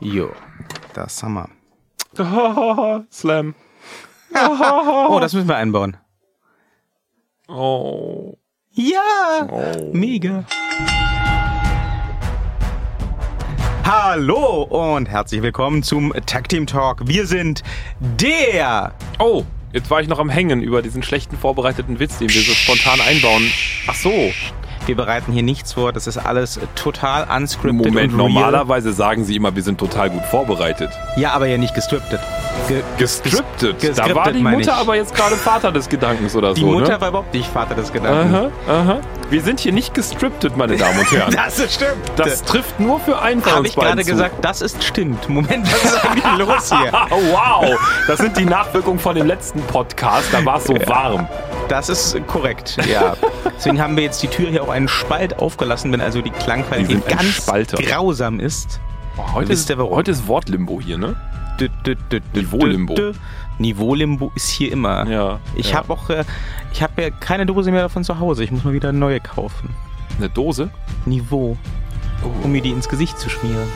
Jo, das haben wir. Slam. Oh, das müssen wir einbauen. Oh. Ja, oh. mega. Hallo und herzlich willkommen zum Tag Team Talk. Wir sind der. Oh, jetzt war ich noch am Hängen über diesen schlechten vorbereiteten Witz, den wir so spontan einbauen. Ach so. Wir bereiten hier nichts vor, das ist alles total unscripted Moment, und real. normalerweise sagen sie immer, wir sind total gut vorbereitet. Ja, aber ja nicht gescriptet. Ge Gestriptet. ges- da war die Mutter aber jetzt gerade Vater des Gedankens oder Die so, Mutter ne? war überhaupt nicht Vater des Gedanken. Aha, aha. Wir sind hier nicht gestriptet, meine Damen und Herren. Das ist stimmt. Das trifft nur für einen von habe ich gerade gesagt, das ist stimmt. Moment, was ist eigentlich los hier? Wow, das sind die Nachwirkungen von dem letzten Podcast. Da war es so warm. Das ist korrekt, ja. Deswegen haben wir jetzt die Tür hier auch einen Spalt aufgelassen, wenn also die Klangqualität ganz Spalter. grausam ist. Oh, heute, ist, warum? heute ist Wortlimbo hier, ne? Niveau-Limbo. Niveau-Limbo ist hier immer. Ja. Ich ja. habe auch, äh, ich habe ja keine Dose mehr davon zu Hause. Ich muss mal wieder eine neue kaufen. eine Dose. Niveau, Oh. um mir die ins Gesicht zu schmieren.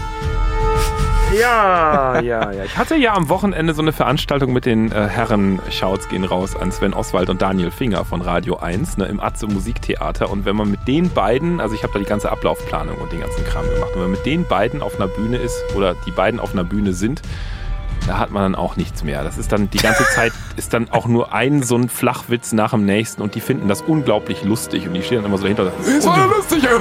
Ja, ja, ja. Ich hatte ja am Wochenende so eine Veranstaltung mit den äh, Herren Shouts gehen raus an Sven Oswald und Daniel Finger von Radio 1 ne, im Atze Musiktheater. Und wenn man mit den beiden, also ich habe da die ganze Ablaufplanung und den ganzen Kram gemacht, und wenn man mit den beiden auf einer Bühne ist oder die beiden auf einer Bühne sind, da hat man dann auch nichts mehr. Das ist dann die ganze Zeit ist dann auch nur ein so ein Flachwitz nach dem nächsten und die finden das unglaublich lustig und die stehen dann immer so dahinter und sagen, ist voll lustig.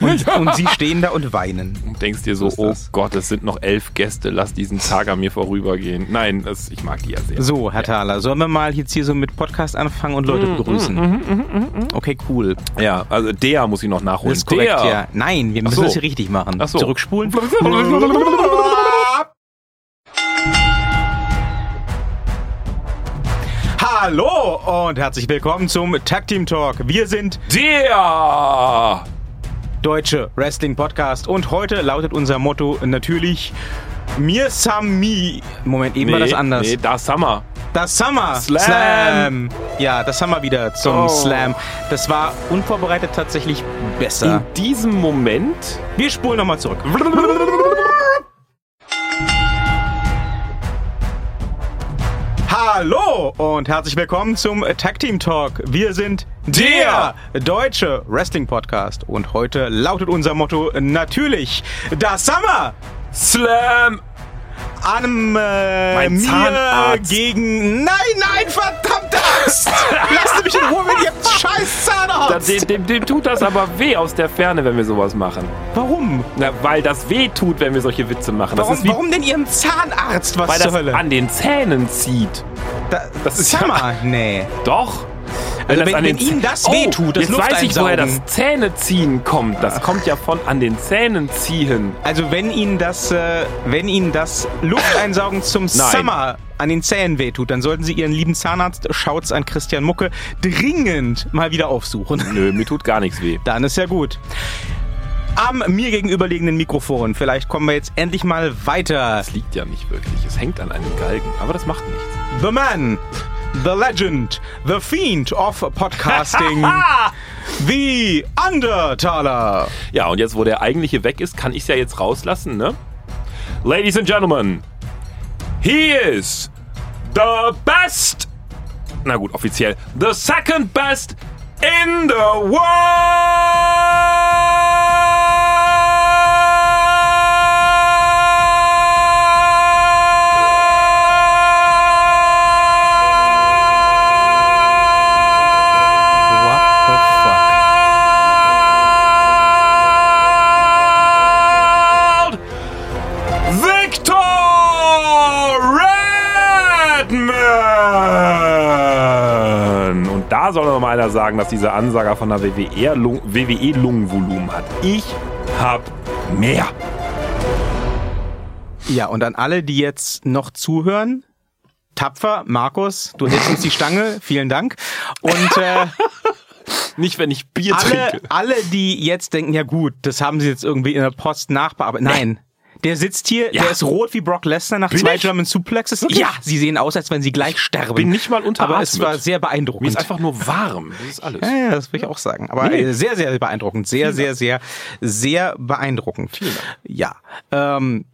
Und, und sie stehen da und weinen. Und denkst dir so, So oh das. Gott, es sind noch elf Gäste, lass diesen Tag an mir vorübergehen. Nein, das, ich mag die ja sehr. So, Herr Thaler, sollen wir mal jetzt hier so mit Podcast anfangen und Leute Mhm, begrüßen? Okay, cool. Ja, also der muss ich noch nachholen. Das ist korrekt, der. ja. Nein, wir müssen so. das hier richtig machen. Ach so. Zurückspulen. Hallo und herzlich willkommen zum Tag Team Talk. Wir sind Der! Deutsche Wrestling Podcast und heute lautet unser Motto natürlich Mir Sami. Moment, eben war das anders. Nee, das Summer. Das Summer Slam. Ja, das wir wieder zum Oh. Slam. Das war unvorbereitet tatsächlich besser. In diesem Moment. Wir spulen nochmal zurück. Hallo und herzlich willkommen zum Tag Team Talk. Wir sind der deutsche Wrestling Podcast und heute lautet unser Motto natürlich das Summer Slam! An äh, Mein mir Zahnarzt. gegen Nein, nein, verdammte Axt! Lasst mich in Ruhe mit ihrem scheiß Da, Zahnarzt! dem, dem, dem tut das aber weh aus der Ferne, wenn wir sowas machen. Warum? Na, weil das weh tut, wenn wir solche Witze machen. Das Warum, ist wie, warum denn ihrem Zahnarzt? Was weil zur das Hölle? an den Zähnen zieht. Da, das ist ja- Summer, nee. Doch. Also das wenn- wenn Zäh- das oh, wehtut, das jetzt weiß ich, woher das Zähneziehen kommt. Das kommt ja von an den Zähnen ziehen. Also wenn Ihnen das, äh, wenn Ihnen das Lufteinsaugen zum Summer an den Zähnen wehtut, dann sollten Sie Ihren lieben Zahnarzt, schaut's an Christian Mucke, dringend mal wieder aufsuchen. Nö, mir tut gar nichts weh. Dann ist ja gut. Am mir gegenüberliegenden Mikrofon, vielleicht kommen wir jetzt endlich mal weiter. Das liegt ja nicht wirklich. Es hängt an einem Galgen. Aber das macht nichts. The Man, the Legend, the Fiend of Podcasting, the Undertaler. Ja, und jetzt, wo der eigentliche weg ist, kann ich es ja jetzt rauslassen, ne? Ladies and Gentlemen, he is the best, na gut, offiziell, the second best in the What Noch mal einer sagen, dass dieser Ansager von der WWE Lung- WWE Lungenvolumen hat. Ich hab mehr. Ja, und an alle, die jetzt noch zuhören, tapfer, Markus, du hältst uns die Stange, vielen Dank. Und äh, Nicht, wenn ich Bier alle, trinke. alle, die jetzt denken, ja gut, das haben sie jetzt irgendwie in der Post nachbearbeitet. Nein. Der sitzt hier, Ja. der ist rot wie Brock Lesnar nach Bin zwei ich? German Suplexes. Wirklich? Ja, sie sehen aus, als wenn sie gleich sterben. Bin nicht mal Aber es war sehr Mir beeindruckend. ist einfach nur warm. Das ist alles. Ja, ja, das will ich auch sagen. Aber Nee. äh, sehr, sehr beeindruckend. Sehr, sehr, sehr, sehr beeindruckend. Vielen Dank. Ja. Ähm,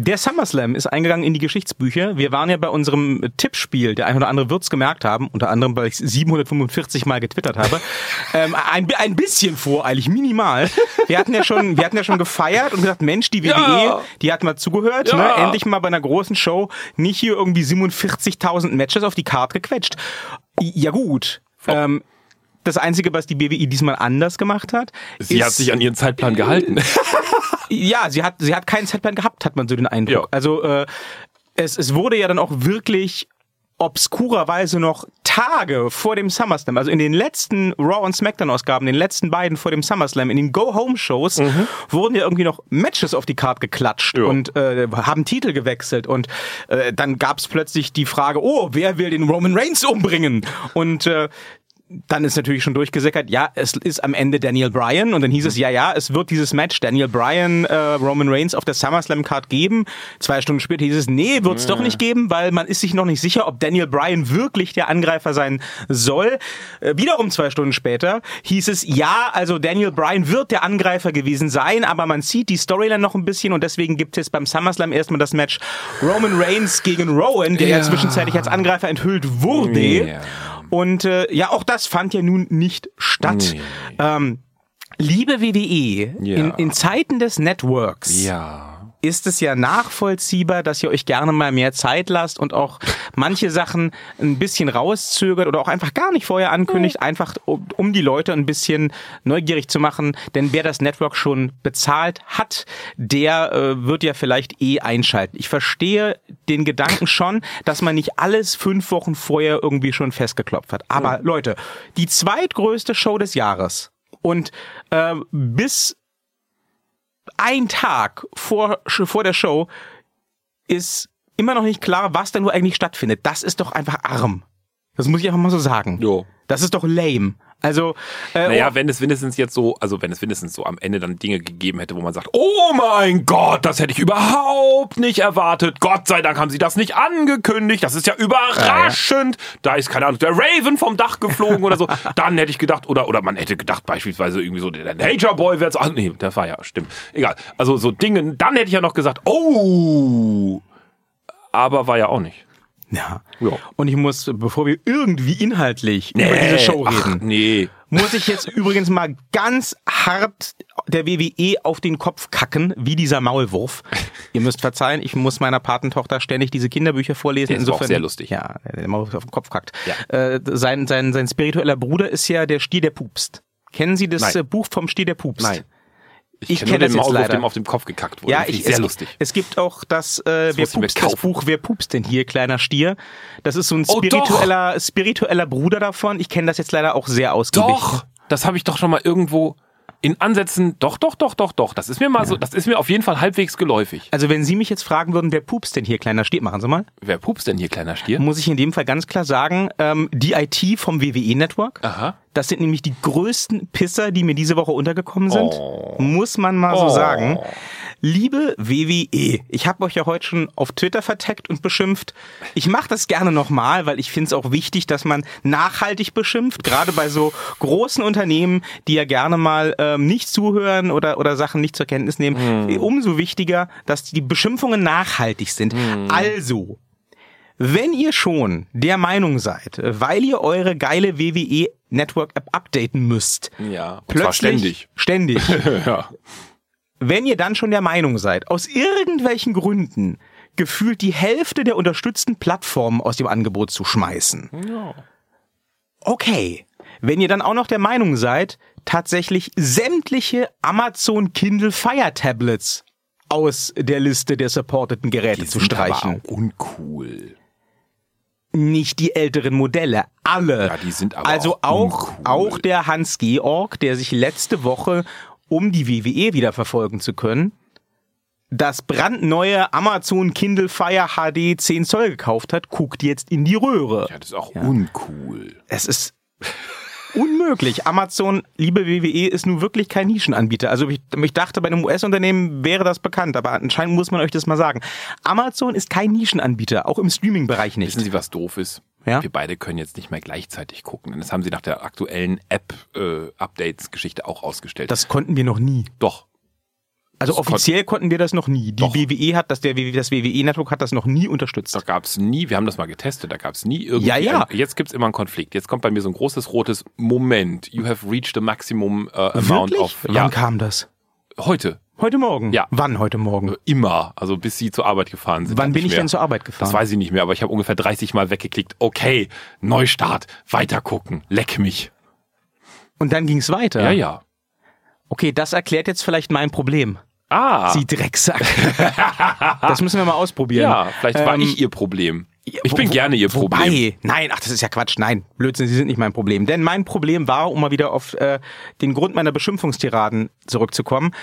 Der SummerSlam ist eingegangen in die Geschichtsbücher. Wir waren ja bei unserem Tippspiel, der ein oder andere wird's gemerkt haben, unter anderem, weil ich 745 Mal getwittert habe, ähm, ein, ein bisschen voreilig, minimal. Wir hatten ja schon, wir hatten ja schon gefeiert und gesagt, Mensch, die WWE, Ja. die hat mal zugehört, Ja. ne? endlich mal bei einer großen Show nicht hier irgendwie 47.000 Matches auf die Karte gequetscht. Ja gut. Ähm, das Einzige, was die WWE diesmal anders gemacht hat, Sie ist, hat sich an ihren Zeitplan gehalten. ja, sie hat, sie hat keinen Setplan gehabt, hat man so den Eindruck. Ja. Also äh, es, es wurde ja dann auch wirklich obskurerweise noch Tage vor dem SummerSlam, also in den letzten Raw und SmackDown Ausgaben, den letzten beiden vor dem SummerSlam, in den Go-Home-Shows, wurden ja irgendwie noch Matches auf die Karte geklatscht Ja. und äh, haben Titel gewechselt und äh, dann gab's plötzlich die Frage, oh, wer will den Roman Reigns umbringen? Und äh, dann ist natürlich schon durchgesickert, ja, es ist am Ende Daniel Bryan und dann hieß es, ja, ja, es wird dieses Match Daniel Bryan, äh, Roman Reigns auf der SummerSlam Card geben. Zwei Stunden später hieß es, nee, wird's doch nicht geben, weil man ist sich noch nicht sicher, ob Daniel Bryan wirklich der Angreifer sein soll. Äh, wiederum zwei Stunden später hieß es, ja, also Daniel Bryan wird der Angreifer gewesen sein, aber man sieht die Storyline noch ein bisschen und deswegen gibt es beim SummerSlam erstmal das Match Roman Reigns gegen Rowan, der ja, Ja. zwischenzeitlich als Angreifer enthüllt wurde. Ja. Und äh, ja, auch das fand ja nun nicht statt. Nee. Ähm, liebe WWE, Ja. in, in Zeiten des Networks ja. Ist es ja nachvollziehbar, dass ihr euch gerne mal mehr Zeit lasst und auch manche Sachen ein bisschen rauszögert oder auch einfach gar nicht vorher ankündigt, einfach um, die Leute ein bisschen neugierig zu machen. Denn wer das Network schon bezahlt hat, der äh, wird ja vielleicht eh einschalten. Ich verstehe den Gedanken schon, dass man nicht alles fünf Wochen vorher irgendwie schon festgeklopft hat. Aber Leute, die zweitgrößte Show des Jahres und äh, bis ein Tag vor, vor der Show ist immer noch nicht klar, was da nur eigentlich stattfindet. Das ist doch einfach arm. Das muss ich einfach mal so sagen. Jo. Das ist doch lame. Also, äh, Naja, wenn es wenigstens jetzt so, also wenn es wenigstens so am Ende dann Dinge gegeben hätte, wo man sagt, oh mein Gott, das hätte ich überhaupt nicht erwartet. Gott sei Dank haben sie das nicht angekündigt. Das ist ja überraschend. Da ist, keine Ahnung, der Raven vom Dach geflogen oder so. Dann hätte ich gedacht, oder, oder man hätte gedacht, beispielsweise irgendwie so, der Nature Boy wäre ach nee, der war ja, stimmt. Egal. Also so Dinge, dann hätte ich ja noch gesagt, oh, aber war ja auch nicht. Ja. Ja. Und ich muss, bevor wir irgendwie inhaltlich über diese Show ach, reden, nee. muss ich jetzt übrigens mal ganz hart der WWE auf den Kopf kacken, wie dieser Maulwurf. Ihr müsst verzeihen, ich muss meiner Patentochter ständig diese Kinderbücher vorlesen. Der ist aber auch sehr lustig. Ja, der Maulwurf auf den Kopf kackt. Ja. Äh, sein, sein, sein spiritueller Bruder ist ja der Stier, der pupst. Kennen Sie das Nein. Buch vom Stier, der pupst? Nein. Ich kenn kenn nur das den leider. dem auf dem Kopf gekackt wurde. Ja, Das ich, sehr es, lustig. Es gibt auch das, äh, wer ich mir pupst, das. Buch Wer pupst denn hier, kleiner Stier? Das ist so ein Oh, spiritueller, spiritueller Bruder davon. Ich kenne das jetzt leider auch sehr ausgiebig. Doch, das habe ich doch schon mal irgendwo in Ansätzen. Doch, doch, doch, doch, doch. Das ist mir mal so, das ist mir auf jeden Fall halbwegs geläufig. Also wenn Sie mich jetzt fragen würden, wer pupst denn hier, kleiner Stier, machen Sie mal. Wer pupst denn hier, kleiner Stier? Muss ich in dem Fall ganz klar sagen, ähm, die IT vom WWE-Network. Aha. Das sind nämlich die größten Pisser, die mir diese Woche untergekommen sind. Oh. Muss man mal so Oh. sagen. Liebe WWE, ich habe euch ja heute schon auf Twitter verteckt und beschimpft. Ich mache das gerne nochmal, weil ich finde es auch wichtig, dass man nachhaltig beschimpft, gerade bei so großen Unternehmen, die ja gerne mal ähm, nicht zuhören oder, oder Sachen nicht zur Kenntnis nehmen. Umso wichtiger, dass die Beschimpfungen nachhaltig sind. Also, wenn ihr schon der Meinung seid, weil ihr eure geile WWE Network App updaten müsst, Ja, plötzlich ständig. ständig. ja. wenn ihr dann schon der Meinung seid, aus irgendwelchen Gründen gefühlt die Hälfte der unterstützten Plattformen aus dem Angebot zu schmeißen. ja. Okay. Wenn ihr dann auch noch der Meinung seid, tatsächlich sämtliche Amazon Kindle Fire Tablets aus der Liste der supporteten Geräte zu sind aber streichen. uncool. Nicht die älteren Modelle, alle. Ja, die sind aber also auch auch, uncool. auch der Hans Georg, der sich letzte Woche, um die WWE wieder verfolgen zu können, das brandneue Amazon Kindle Fire HD 10 Zoll gekauft hat, guckt jetzt in die Röhre. Ja, das ist auch uncool. Es ist unmöglich. Amazon, liebe WWE, ist nun wirklich kein Nischenanbieter. Also ich, ich dachte, bei einem US-Unternehmen wäre das bekannt, aber anscheinend muss man euch das mal sagen. Amazon ist kein Nischenanbieter, auch im Streaming-Bereich nicht. Wissen Sie, was doof ist? Ja? Wir beide können jetzt nicht mehr gleichzeitig gucken. Das haben sie nach der aktuellen App-Updates-Geschichte auch ausgestellt. Das konnten wir noch nie. Doch. Also Das kon- offiziell konnten wir das noch nie. Die Doch. WWE hat das, der WWE, das WWE-Network hat das noch nie unterstützt. Da gab's nie, wir haben das mal getestet, da gab's nie irgendwie. Ja, ja. Ein, jetzt gibt's immer einen Konflikt. Jetzt kommt bei mir so ein großes rotes Moment. You have reached the maximum äh, amount Wirklich? of. Wann Ja, kam das? heute. Heute Morgen? Ja. Wann heute Morgen? Äh, Immer. Also bis sie zur Arbeit gefahren sind. Wann bin ich mehr. denn zur Arbeit gefahren? Das weiß ich nicht mehr, aber ich habe ungefähr 30 Mal weggeklickt. Okay, Neustart, weitergucken, leck mich. Und dann ging's weiter. Ja, ja. Okay, das erklärt jetzt vielleicht mein Problem. Ah, Sie Drecksack. das müssen wir mal ausprobieren. ja, vielleicht war Ähm, ich ihr Problem. Ich bin wo- gerne ihr wobei, Problem. Nein, ach, das ist ja Quatsch. Nein, Blödsinn, Sie sind nicht mein Problem. Denn mein Problem war, um mal wieder auf äh, den Grund meiner Beschimpfungstiraden zurückzukommen,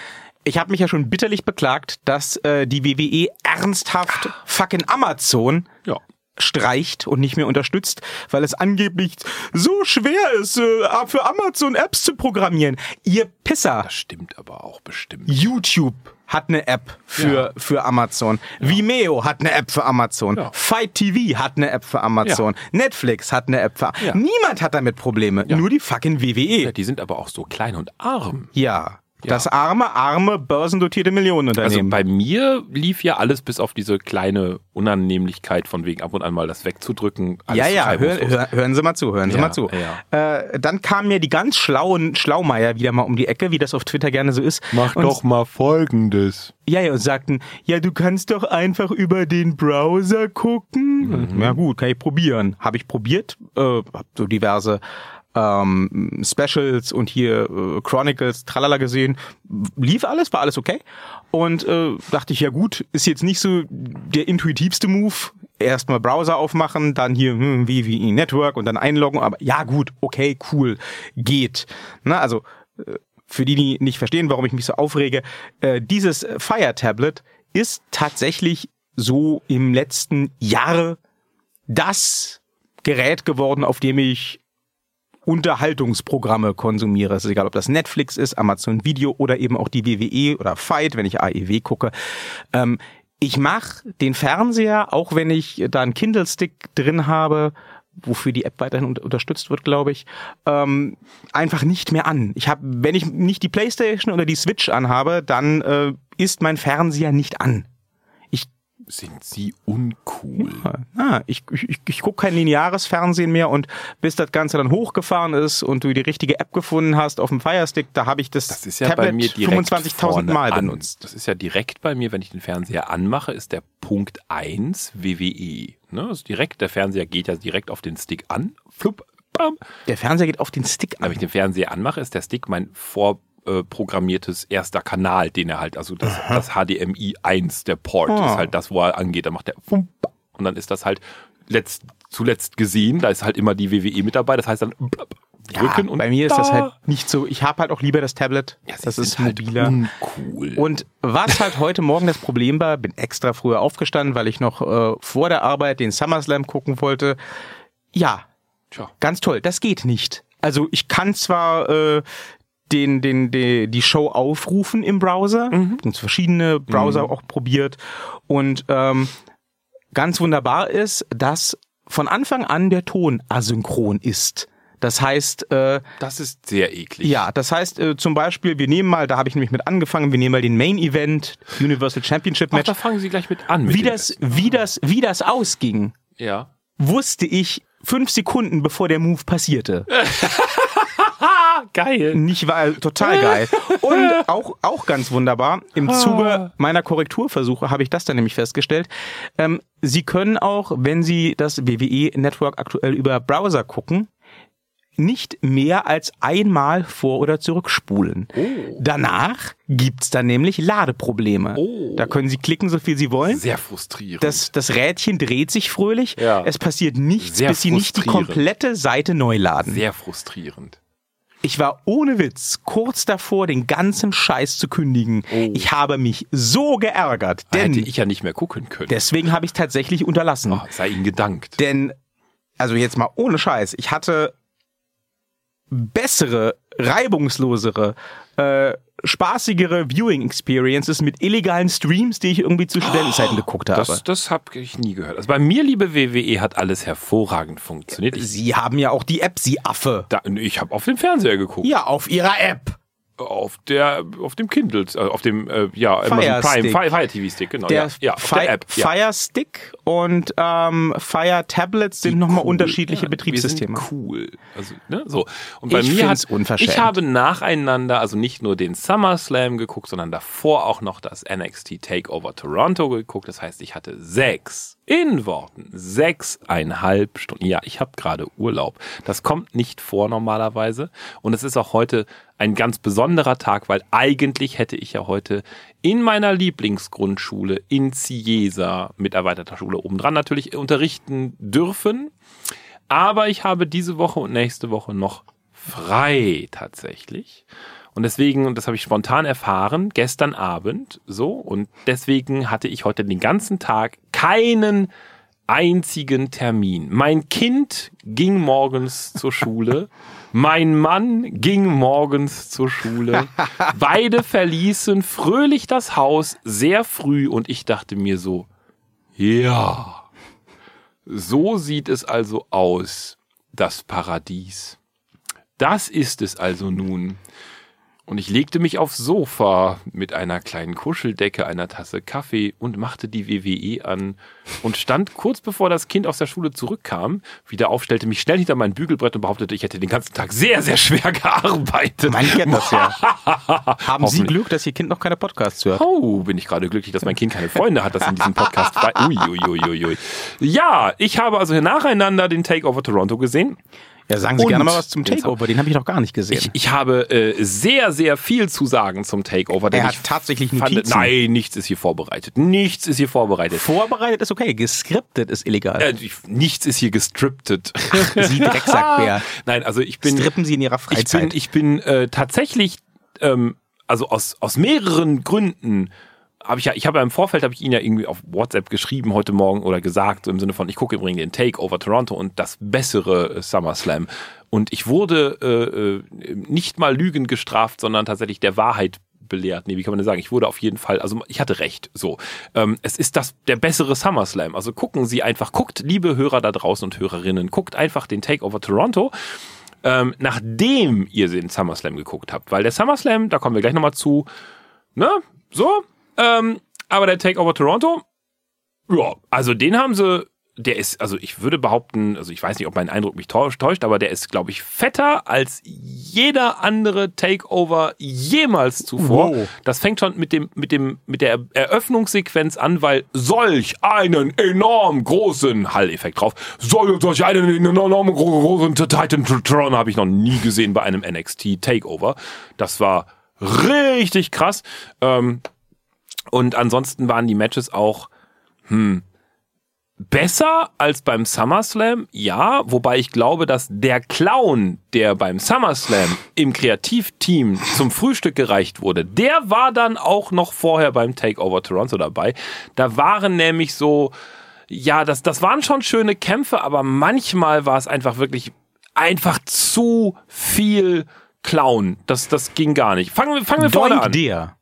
ich habe mich ja schon bitterlich beklagt, dass äh, die WWE ernsthaft fucking Amazon Ja. Streicht und nicht mehr unterstützt, weil es angeblich so schwer ist, äh, für Amazon Apps zu programmieren. Ihr Pisser. Das stimmt aber auch bestimmt. YouTube hat eine App für, für Amazon. Vimeo hat eine App für Amazon. Ja. Fight TV hat eine App für Amazon. Netflix hat eine App für Ja. Niemand hat damit Probleme. Nur die fucking WWE. Ja, die sind aber auch so klein und arm. Ja. Das arme, arme, börsendotierte Also Millionenunternehmen. bei mir lief ja alles bis auf diese kleine Unannehmlichkeit von wegen ab und an mal das wegzudrücken. Alles ja, ja, hör, hör, hören Sie mal zu, hören Sie Ja, mal zu. Äh, dann kamen mir die ganz schlauen Schlaumeier wieder mal um die Ecke, wie das auf Twitter gerne so ist. und, mal Folgendes. Ja, ja, und sagten, ja, du kannst doch einfach über den Browser gucken. Mhm. Ja gut, kann ich probieren. Habe ich probiert, äh, hab so diverse ähm, Specials und hier äh, Chronicles, tralala gesehen. Lief alles, war alles okay. Und äh, dachte ich, ja gut, ist jetzt nicht so der intuitivste Move. Erstmal Browser aufmachen, dann hier hm, WWE Network und dann einloggen. Aber ja gut, okay, cool, geht. Na, also äh, für die, die nicht verstehen, warum ich mich so aufrege, äh, dieses Fire Tablet ist tatsächlich so im letzten Jahr das Gerät geworden, auf dem ich Unterhaltungsprogramme konsumiere. Es ist egal, ob das Netflix ist, Amazon Video oder eben auch die WWE oder Fight, wenn ich AEW gucke. Ähm, ich mache den Fernseher, auch wenn ich da einen Kindle-Stick drin habe, wofür die App weiterhin unter unterstützt wird, glaube ich, ähm, einfach nicht mehr an. Ich habe, wenn ich nicht die PlayStation oder die Switch anhabe, dann äh, ist mein Fernseher nicht an. Sind sie uncool? Ah, ich, ich, ich gucke kein lineares Fernsehen mehr und bis das Ganze dann hochgefahren ist und du die richtige App gefunden hast auf dem Firestick, da habe ich das, Das ist ja Tablet bei mir direkt 25.000 vorne Mal an. benutzt. Das ist ja direkt bei mir, wenn ich den Fernseher anmache, ist der Punkt 1 WWE. Ne? Also direkt, der Fernseher geht ja direkt auf den Stick an. Flupp, bam. Der Fernseher geht auf den Stick Wenn an. ich den Fernseher anmache, ist der Stick mein vorprogrammiertes erster Kanal, den er halt, also das, das HDMI 1, der Port, Ah. ist halt das, wo er angeht. Dann macht Fump, und dann ist das halt letzt, zuletzt gesehen, da ist halt immer die WWE mit dabei, das heißt dann drücken ja, und bei mir ist das da- halt nicht so. Ich habe halt auch lieber das Tablet. Ja, das ist halt mobiler. uncool. Und was halt heute Morgen das Problem war, bin extra früher aufgestanden, weil ich noch äh, vor der Arbeit den SummerSlam gucken wollte. Ja, Tja. ganz toll. Das geht nicht. Also ich kann zwar äh, den, den, den, die Show aufrufen im Browser, Mhm. und verschiedene Browser auch probiert und ähm, ganz wunderbar ist, dass von Anfang an der Ton asynchron ist. Das heißt, äh, Das ist sehr eklig. ja, das heißt äh, zum Beispiel, wir nehmen mal, da habe ich nämlich mit angefangen, wir nehmen mal den Main Event, Universal Championship Ach, Match. da fangen Sie gleich mit an. Mit wie das, wie das, wie das ausging, Ja. wusste ich fünf Sekunden bevor der Move passierte. Ah, geil. Nicht weil total geil. Und auch, auch ganz wunderbar, im Zuge meiner Korrekturversuche habe ich das dann nämlich festgestellt. Ähm, Sie können auch, wenn Sie das WWE-Network aktuell über Browser gucken, nicht mehr als einmal vor- oder zurückspulen. Danach gibt's dann nämlich Ladeprobleme. Oh. Da können Sie klicken, so viel Sie wollen. Sehr frustrierend. Das, das Rädchen dreht sich fröhlich. Ja. Es passiert nichts, Sehr bis Sie nicht die komplette Seite neu laden. sehr frustrierend. Ich war ohne Witz kurz davor, den ganzen Scheiß zu kündigen. Ich habe mich so geärgert, Da hätte denn ich ja nicht mehr gucken können. deswegen habe ich tatsächlich unterlassen. Oh, sei Ihnen gedankt. Denn, also jetzt mal ohne Scheiß, ich hatte bessere, reibungslosere, äh, spaßigere Viewing Experiences mit illegalen Streams, die ich irgendwie zu Studentenzeiten geguckt habe. Das, das habe ich nie gehört. Also bei mir, liebe WWE, hat alles hervorragend funktioniert. Sie haben ja auch die App, Sie Affe. da, ich habe auf dem Fernseher geguckt. Ja, auf Ihrer App. Auf der, auf dem Kindle, äh, auf dem, äh, ja, Fire Prime. Fire, Fire TV Stick, genau. Der, ja, ja, auf Fi der App. Ja. Fire Stick und ähm, Fire Tablets sind nochmal Cool. unterschiedliche Ja, Betriebssysteme. Cool. Also, ne, so. Und bei Ich mir hat, unverschämt. ich habe nacheinander, also nicht nur den SummerSlam geguckt, sondern davor auch noch das NXT Takeover Toronto geguckt. Das heißt, ich hatte sechs, in Worten, sechseinhalb Stunden. Ja, ich habe gerade Urlaub. Das kommt nicht vor normalerweise. Und es ist auch heute ein ganz besonderer Tag, weil eigentlich hätte ich ja heute in meiner Lieblingsgrundschule in Ciesa mit erweiterter Schule obendran natürlich unterrichten dürfen. Aber ich habe diese Woche und nächste Woche noch frei tatsächlich. Und deswegen, und das habe ich spontan erfahren, gestern Abend so, und deswegen hatte ich heute den ganzen Tag keinen einzigen Termin. Mein Kind ging morgens zur Schule. Mein Mann ging morgens zur Schule. Beide verließen fröhlich das Haus sehr früh und ich dachte mir so, ja, so sieht es also aus, das Paradies. Das ist es also nun. Und ich legte mich aufs Sofa mit einer kleinen Kuscheldecke, einer Tasse Kaffee und machte die WWE an und stand kurz bevor das Kind aus der Schule zurückkam, wieder auf, stellte mich schnell hinter mein Bügelbrett und behauptete, ich hätte den ganzen Tag sehr, sehr schwer gearbeitet. Man kennt das ja. Haben Sie. Glück, dass Ihr Kind noch keine Podcasts hört? Oh, bin ich gerade glücklich, dass mein Kind keine Freunde hat, das in diesem Podcast war. Ui, ui, ui, ui, ui. Ja, ich habe also nacheinander den Takeover Toronto gesehen. Ja, sagen Sie Und- gerne mal was zum Takeover, den habe ich noch gar nicht gesehen. Ich, ich habe äh, sehr, sehr viel zu sagen zum Takeover. denn Er hat ich tatsächlich fand, Notizen. Nein, nichts ist hier vorbereitet. Nichts ist hier vorbereitet. Vorbereitet ist okay, geskriptet ist illegal. Äh, ich- nichts ist hier gestriptet. Sie Drecksackbär. Nein, also ich bin, Strippen Sie in Ihrer ich bin, Freizeit. ich bin äh, tatsächlich, ähm, also aus, aus mehreren Gründen habe ich ja, ich habe ja im Vorfeld habe ich Ihnen ja irgendwie auf WhatsApp geschrieben heute Morgen oder gesagt, so im Sinne von, ich gucke übrigens den Takeover Toronto und das bessere äh, SummerSlam. Und ich wurde äh, äh, nicht mal Lügen gestraft, sondern tatsächlich der Wahrheit belehrt. Nee, wie kann man denn sagen? Ich wurde auf jeden Fall, also ich hatte recht. So, ähm, es ist das der bessere SummerSlam. Also gucken Sie einfach, guckt, liebe Hörer da draußen und Hörerinnen, guckt einfach den Takeover Toronto ähm, nachdem ihr den SummerSlam geguckt habt. Weil der SummerSlam, da kommen wir gleich nochmal zu, ne, so, ähm, aber der Takeover Toronto, ja, also den haben sie, der ist, also ich würde behaupten, also ich weiß nicht, ob mein Eindruck mich täuscht, aber der ist, glaube ich, fetter als jeder andere Takeover jemals zuvor. Wow. Das fängt schon mit dem, mit dem, mit der Eröffnungssequenz an, weil solch einen enorm großen Hall-Effekt drauf, soll- solch einen enorm gro- großen Titan Tron habe ich noch nie gesehen bei einem NXT Takeover. Das war richtig krass. Ähm, und ansonsten waren die Matches auch hm, besser als beim SummerSlam, ja, wobei ich glaube, dass der Clown, der beim SummerSlam im Kreativteam zum Frühstück gereicht wurde, der war dann auch noch vorher beim Takeover Toronto dabei. Da waren nämlich so, ja, das, das waren schon schöne Kämpfe, aber manchmal war es einfach wirklich einfach zu viel Clown. Das, das ging gar nicht. Fangen wir, fangen wir vorne Doink an. der.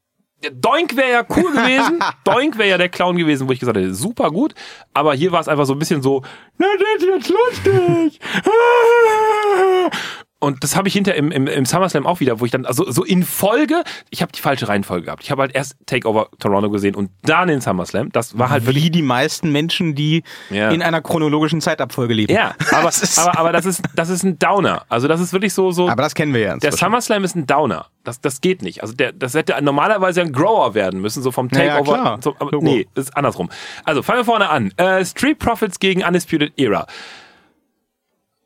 Doink wäre ja cool gewesen. Doink wäre ja der Clown gewesen, wo ich gesagt hätte, super gut. Aber hier war es einfach so ein bisschen so, na, das ist jetzt lustig. Und das habe ich hinter im, im, im SummerSlam auch wieder, wo ich dann, also so in Folge, ich habe die falsche Reihenfolge gehabt. Ich habe halt erst Takeover Toronto gesehen und dann den SummerSlam. Das war halt wirklich Wie die meisten Menschen, die Ja. in einer chronologischen Zeitabfolge leben. Ja, aber, Das ist- aber, aber das ist, das ist ein Downer. Also das ist wirklich so, so. Aber das kennen wir ja der. SummerSlam ist ein Downer. Das, das geht nicht. Also der, das hätte normalerweise ein Grower werden müssen, so vom Ja, ja, Takeover. klar. so, aber nee, ist andersrum. Also fangen wir vorne an. Äh, Street Profits gegen Undisputed Era.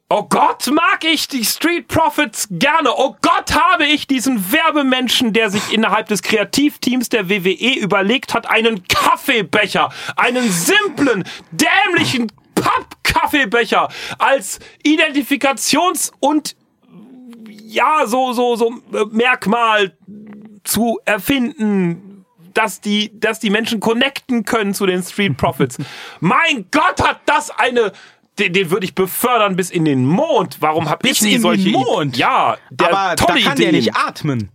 Oh Gott, mag ich die Street Profits gerne. Oh Gott, habe ich diesen Werbemenschen, der sich innerhalb des Kreativteams der WWE überlegt hat, einen Kaffeebecher, einen simplen, dämlichen Pappkaffeebecher als Identifikations- und ja, so, so, so äh, Merkmal zu erfinden, dass die, dass die Menschen connecten können zu den Street Profits. mein Gott, hat das eine, den, den würde ich befördern bis in den Mond. Warum habe ich Bis nie in solche Mond? Ja, der Aber da tolle kann Ideen. der nicht atmen.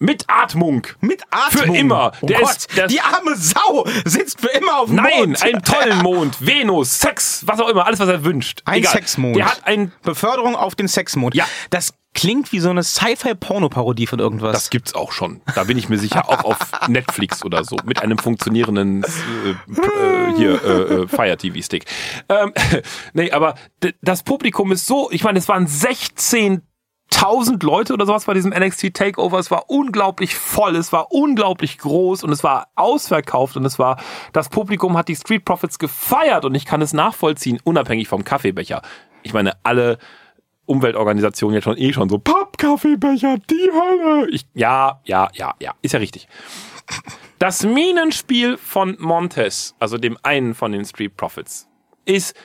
Mit Atmung. Mit Atmung. Für immer. Oh Der Gott, ist- der die arme Sau sitzt für immer auf dem Nein, Mond. einen tollen Mond, Venus, Sex, was auch immer, alles, was er wünscht. Ein Egal. Sexmond. Der hat ein, Beförderung auf den Sexmond. Ja. Das klingt wie so eine Sci-Fi-Porno-Parodie von irgendwas. das gibt's auch schon. Da bin ich mir sicher, auch auf Netflix oder so, mit einem funktionierenden äh, äh, hier äh, äh, Fire TV Stick. Ähm, nee, aber das Publikum ist so, ich meine, es waren 16 1000 Leute oder sowas bei diesem NXT Takeover. Es war unglaublich voll, es war unglaublich groß und es war ausverkauft und es war, das Publikum hat die Street Profits gefeiert und ich kann es nachvollziehen, unabhängig vom Kaffeebecher. Ich meine, alle Umweltorganisationen jetzt schon eh schon so, Pappkaffeebecher, die Hölle. Ich, ja, ja, ja, ja, ist ja richtig. Das Minenspiel von Montes, also dem einen von den Street Profits, ist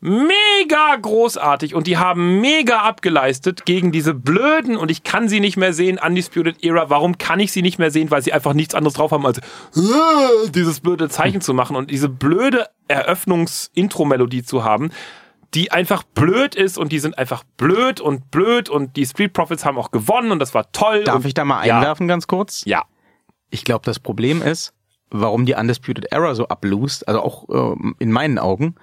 mega großartig und die haben mega abgeleistet gegen diese blöden und ich kann sie nicht mehr sehen, Undisputed Era. Warum kann ich sie nicht mehr sehen? Weil sie einfach nichts anderes drauf haben, als äh, dieses blöde Zeichen zu machen und diese blöde Eröffnungs-Intro-Melodie zu haben, die einfach blöd ist und die sind einfach blöd und blöd und die Street Profits haben auch gewonnen und das war toll. Darf und, ich da mal Ja. einwerfen, ganz kurz? Ja. Ich glaube, das Problem ist, warum die Undisputed Era so ablust, also auch ähm, in meinen Augen,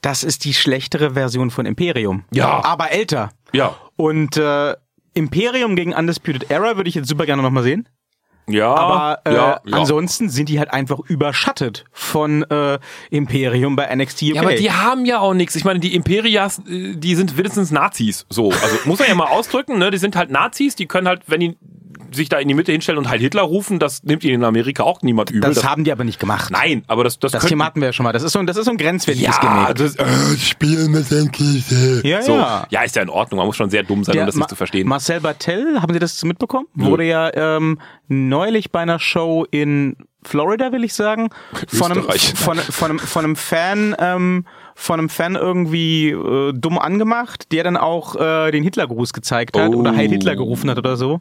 das ist die schlechtere Version von Imperium. Ja. Aber älter. Ja. Und äh, Imperium gegen Undisputed Era würde ich jetzt super gerne nochmal sehen. Ja. Aber äh, ja, ja. ansonsten sind die halt einfach überschattet von äh, Imperium bei NXT UK. Ja, aber die haben ja auch nichts. Ich meine, die Imperias, äh, die sind wenigstens Nazis. So, also muss man ja mal ausdrücken, ne? Die sind halt Nazis, die können halt, wenn die sich da in die Mitte hinstellen und halt Hitler rufen, das nimmt ihnen in Amerika auch niemand übel. das, haben die aber nicht gemacht. nein, aber das das, Das Thema hatten wir ja schon mal. Das ist so, ein- das ist so ein grenzwertiges ja, Gimmick. das äh, spielen mit den Klischee. Ja, so. ja. ja, ist ja in Ordnung. Man muss schon sehr dumm sein, um das Ma- nicht zu verstehen. Marcel Bartel, haben Sie das mitbekommen? Wurde ja ähm, neulich bei einer Show in Florida, will ich sagen, von einem, Österreich. von, von, einem, von einem Fan, ähm, von einem Fan irgendwie äh, dumm angemacht, der dann auch äh, den Hitlergruß gezeigt hat Oh. oder Heil Hitler gerufen hat oder so.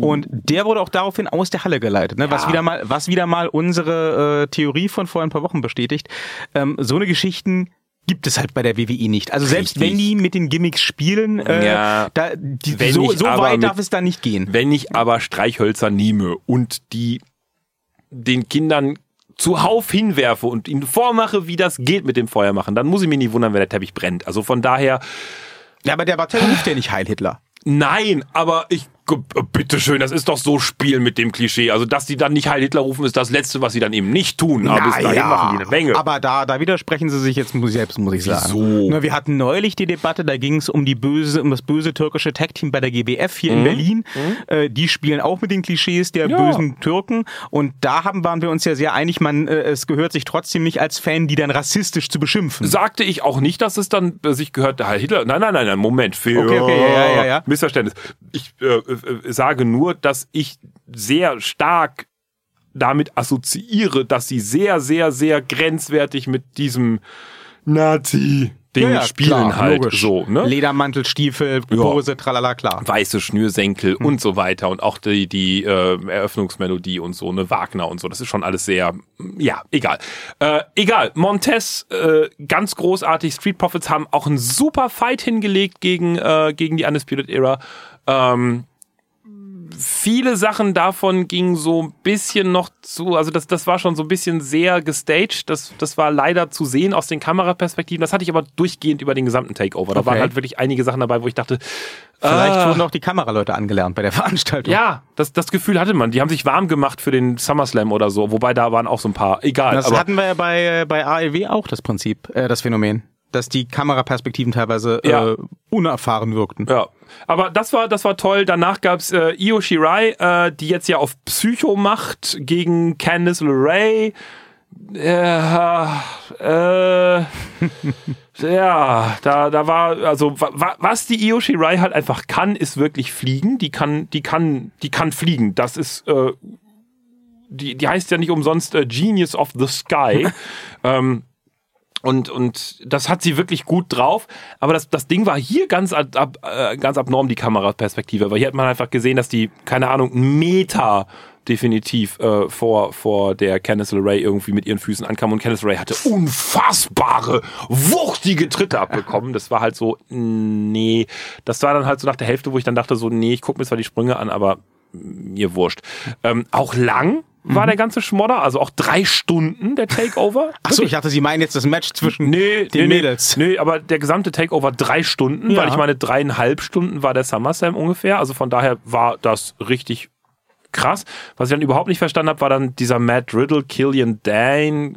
Und der wurde auch daraufhin aus der Halle geleitet, ne? was Ja. wieder mal, was wieder mal unsere äh, Theorie von vor ein paar Wochen bestätigt. Ähm, so eine Geschichten gibt es halt bei der WWE nicht. Also selbst Richtig. wenn die mit den Gimmicks spielen, äh, Ja. da, die, Wenn so, so weit mit- darf es da nicht gehen. Wenn ich aber Streichhölzer nehme und die den Kindern zuhauf hinwerfe und ihnen vormache, wie das geht mit dem Feuer machen, dann muss ich mich nicht wundern, wenn der Teppich brennt. Also von daher, Ja, aber der Bartel ruft ja nicht Heil Hitler. nein, aber ich, bitteschön, das ist doch so Spiel mit dem Klischee. Also, dass die dann nicht Heil Hitler rufen, ist das Letzte, was sie dann eben nicht tun. Aber bis Na dahin ja, machen die eine Menge. Aber da, da widersprechen sie sich jetzt selbst, muss ich sagen. Wieso? Na, wir hatten neulich die Debatte, da ging es um die böse, um das böse türkische Tag-Team bei der GBF hier in Berlin. Äh, die spielen auch mit den Klischees der Mhm. Ja. bösen Türken. Und da haben, waren wir uns ja sehr einig, man, äh, es gehört sich trotzdem nicht als Fan, die dann rassistisch zu beschimpfen. sagte ich auch nicht, dass es dann äh, sich gehört, der Heil Hitler. Nein, nein, nein, nein, Moment. Für, Okay, okay, ja, ja, ja, ja. Missverständnis. Ich äh, äh, sage nur, dass ich sehr stark damit assoziiere, dass sie sehr, sehr, sehr grenzwertig mit diesem Nazi-Ding spielen klar, halt logisch. so. Ne? Ledermantel, Stiefel, Ja. Hose, tralala, klar. weiße Schnürsenkel Hm. und so weiter und auch die, die äh, Eröffnungsmelodie und so, ne, Wagner und so, das ist schon alles sehr, ja, egal. Äh, egal, Montez, äh, ganz großartig, Street Profits haben auch einen super Fight hingelegt gegen, äh, gegen die Undisputed Era. Ähm, viele Sachen davon gingen so ein bisschen noch zu, also das, das war schon so ein bisschen sehr gestaged. Das, das war leider zu sehen aus den Kameraperspektiven. Das hatte ich aber durchgehend über den gesamten Takeover. Da Okay. waren halt wirklich einige Sachen dabei, wo ich dachte, Vielleicht ah, wurden auch die Kameraleute angelernt bei der Veranstaltung. ja, das, das Gefühl hatte man. Die haben sich warm gemacht für den SummerSlam oder so, wobei da waren auch so ein paar, egal. Das hatten wir ja bei, bei AEW auch das Prinzip, äh, das Phänomen, dass die Kameraperspektiven teilweise Ja. äh, unerfahren wirkten. Ja, aber das war das war toll. Danach gab's äh, Io Shirai, äh, die jetzt ja auf Psycho macht gegen Candice LeRae. Äh, äh, ja, da da war also wa, wa, was die Io Shirai halt einfach kann, ist wirklich fliegen. Die kann die kann die kann fliegen. Das ist äh, die die heißt ja nicht umsonst äh, Genius of the Sky. ähm, und, und das hat sie wirklich gut drauf. Aber das, das Ding war hier ganz, ab, äh, ganz abnorm, die Kameraperspektive. Weil hier hat man einfach gesehen, dass die, keine Ahnung, Meter definitiv äh, vor, vor der Candice LeRae irgendwie mit ihren Füßen ankam. Und Candice LeRae hatte unfassbare, wuchtige Tritte abbekommen. Das war halt so, nee. Das war dann halt so nach der Hälfte, wo ich dann dachte so, nee, ich gucke mir zwar die Sprünge an, aber mir wurscht. Ähm, auch lang war der ganze Schmodder, also auch drei Stunden der Takeover. Achso, ich dachte, Sie meinen jetzt das Match zwischen Nee, den nee, Mädels. Nee, nee, aber der gesamte Takeover drei Stunden, Ja. weil ich meine, dreieinhalb Stunden war der SummerSlam ungefähr. Also von daher war das richtig krass. Was ich dann überhaupt nicht verstanden habe, war dann dieser Matt Riddle, Killian Dane,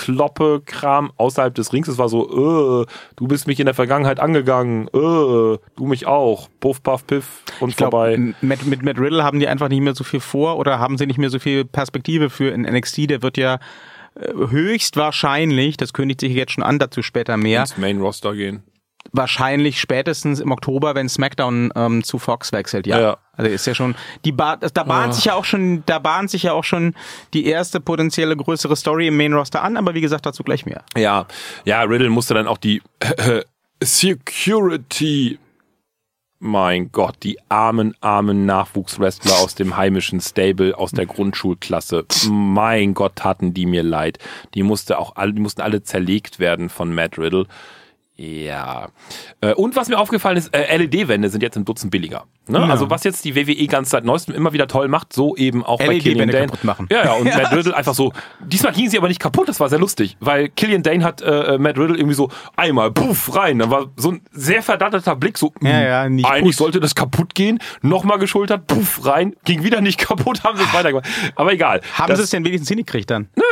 Kloppe-Kram außerhalb des Rings. Es war so, äh, du bist mich in der Vergangenheit angegangen, äh, du mich auch. Puff, puff, piff und Ich glaube, vorbei. mit, mit Matt Riddle haben die einfach nicht mehr so viel vor oder haben sie nicht mehr so viel Perspektive für in NXT. Der wird ja äh, höchstwahrscheinlich, das kündigt sich jetzt schon an, dazu später mehr, ins Main Roster gehen. Wahrscheinlich spätestens im Oktober, wenn SmackDown ähm, zu Fox wechselt, ja. Ja. Also ist ja schon die ba da bahnt Ah. sich ja auch schon, da bahnt sich ja auch schon die erste potenzielle größere Story im Main Roster an, aber wie gesagt, dazu gleich mehr. Ja, ja, Riddle musste dann auch die Security. Mein Gott, die armen, armen Nachwuchswrestler aus dem heimischen Stable, aus der Grundschulklasse. Mein Gott, taten die mir leid. Die musste auch alle, die mussten alle zerlegt werden von Matt Riddle. Ja. Äh, Und was mir aufgefallen ist, äh, LED-Wände sind jetzt ein Dutzend billiger. Ne? Ja. Also was jetzt die WWE ganz seit neuestem immer wieder toll macht, so eben auch bei LED Killian Dane. kaputt machen. Ja, ja, und Matt Riddle einfach so. Diesmal gingen sie aber nicht kaputt, das war sehr lustig, weil Killian Dane hat äh, Matt Riddle irgendwie so einmal puff rein. Dann war so ein sehr verdatterter Blick, so Ja, hm, ja, eigentlich gut. sollte das kaputt gehen. Nochmal geschultert, puff rein, ging wieder nicht kaputt, haben sie es weitergemacht. Aber egal. Haben Das- sie es denn wenigstens hingekriegt dann? Nö.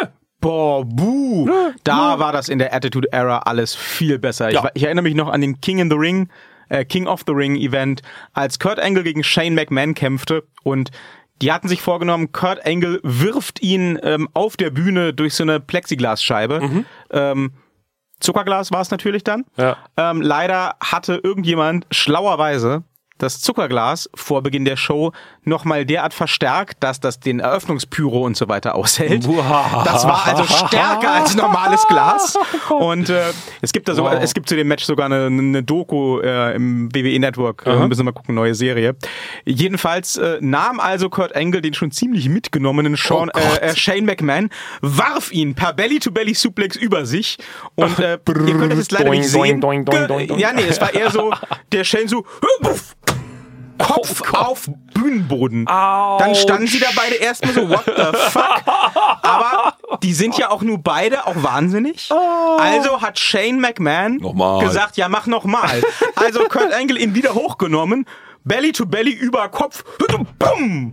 Boah, buh. da war das in der Attitude Era alles viel besser. Ja. Ich, ich erinnere mich noch an den King in the Ring, äh, King of the Ring Event, als Kurt Angle gegen Shane McMahon kämpfte und die hatten sich vorgenommen, Kurt Angle wirft ihn ähm, auf der Bühne durch so eine Plexiglasscheibe. Ähm, Zuckerglas war es natürlich dann. Ja. Ähm, leider hatte irgendjemand schlauerweise das Zuckerglas vor Beginn der Show nochmal derart verstärkt, dass das den Eröffnungspyro und so weiter aushält. Wow. Das war also stärker als normales Glas. Und äh, es gibt da sogar, Wow. es gibt zu dem Match sogar eine, eine Doku äh, im WWE Network. Äh, müssen wir mal gucken, neue Serie. Jedenfalls äh, nahm also Kurt Angle den schon ziemlich mitgenommenen Sean, Oh äh, äh, Shane McMahon, warf ihn per Belly-to-Belly-Suplex über sich. Und äh, ihr könnt es jetzt leider Doing, nicht sehen. doing, doing. Ja, nee, es war eher so, der Shane so, puff, Kopf Oh auf Bühnenboden. Autsch. Dann standen sie da beide erstmal so, what the fuck? Aber die sind ja auch nur beide auch wahnsinnig. Also hat Shane McMahon Nochmal. gesagt, ja, mach nochmal. Also Kurt Angle ihn wieder hochgenommen, Belly to Belly über Kopf, bumm!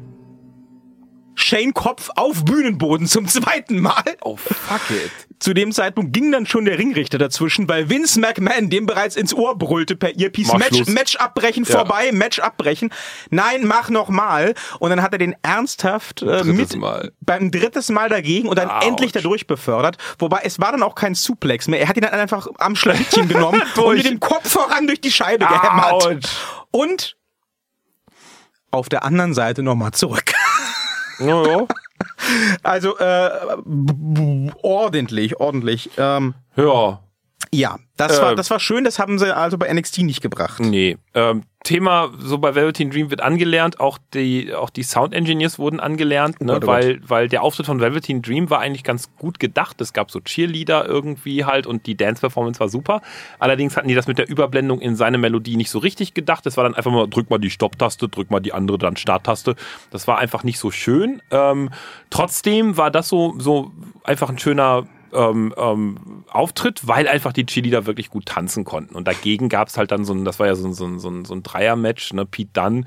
Shane Kopf auf Bühnenboden zum zweiten Mal. Oh, fuck it. Zu dem Zeitpunkt ging dann schon der Ringrichter dazwischen, weil Vince McMahon dem bereits ins Ohr brüllte per Earpiece, Mach Match, Schluss. Match abbrechen, Ja. vorbei, Match abbrechen. Nein, mach noch mal. Und dann hat er den ernsthaft äh, mit Mal. beim drittes Mal dagegen und dann Autsch. endlich dadurch befördert. Wobei es war dann auch kein Suplex mehr. Er hat ihn dann einfach am Schlawittchen genommen und mit dem Kopf voran durch die Scheibe gehämmert. Autsch. Und auf der anderen Seite nochmal zurück. Ja, ja. Also äh, ordentlich, ordentlich. Ähm, ja. Ja, das Äh, war das war schön. Das haben sie also bei NXT nicht gebracht. Nee. Ähm, Thema so bei Velveteen Dream wird angelernt, auch die, auch die Sound Engineers wurden angelernt, ne, Gott, oh weil, weil der Auftritt von Velveteen Dream war eigentlich ganz gut gedacht. Es gab so Cheerleader irgendwie halt und die Dance-Performance war super. Allerdings hatten die das mit der Überblendung in seine Melodie nicht so richtig gedacht. Das war dann einfach mal, drück mal die Stopp-Taste, drück mal die andere, dann Start-Taste. Das war einfach nicht so schön. Ähm, trotzdem war das so, so einfach ein schöner ähm, ähm, Auftritt, weil einfach die Cheerleader wirklich gut tanzen konnten. Und dagegen gab es halt dann so ein, das war ja so ein, so ein, so ein, so ein Dreier-Match, ne, Pete Dunne.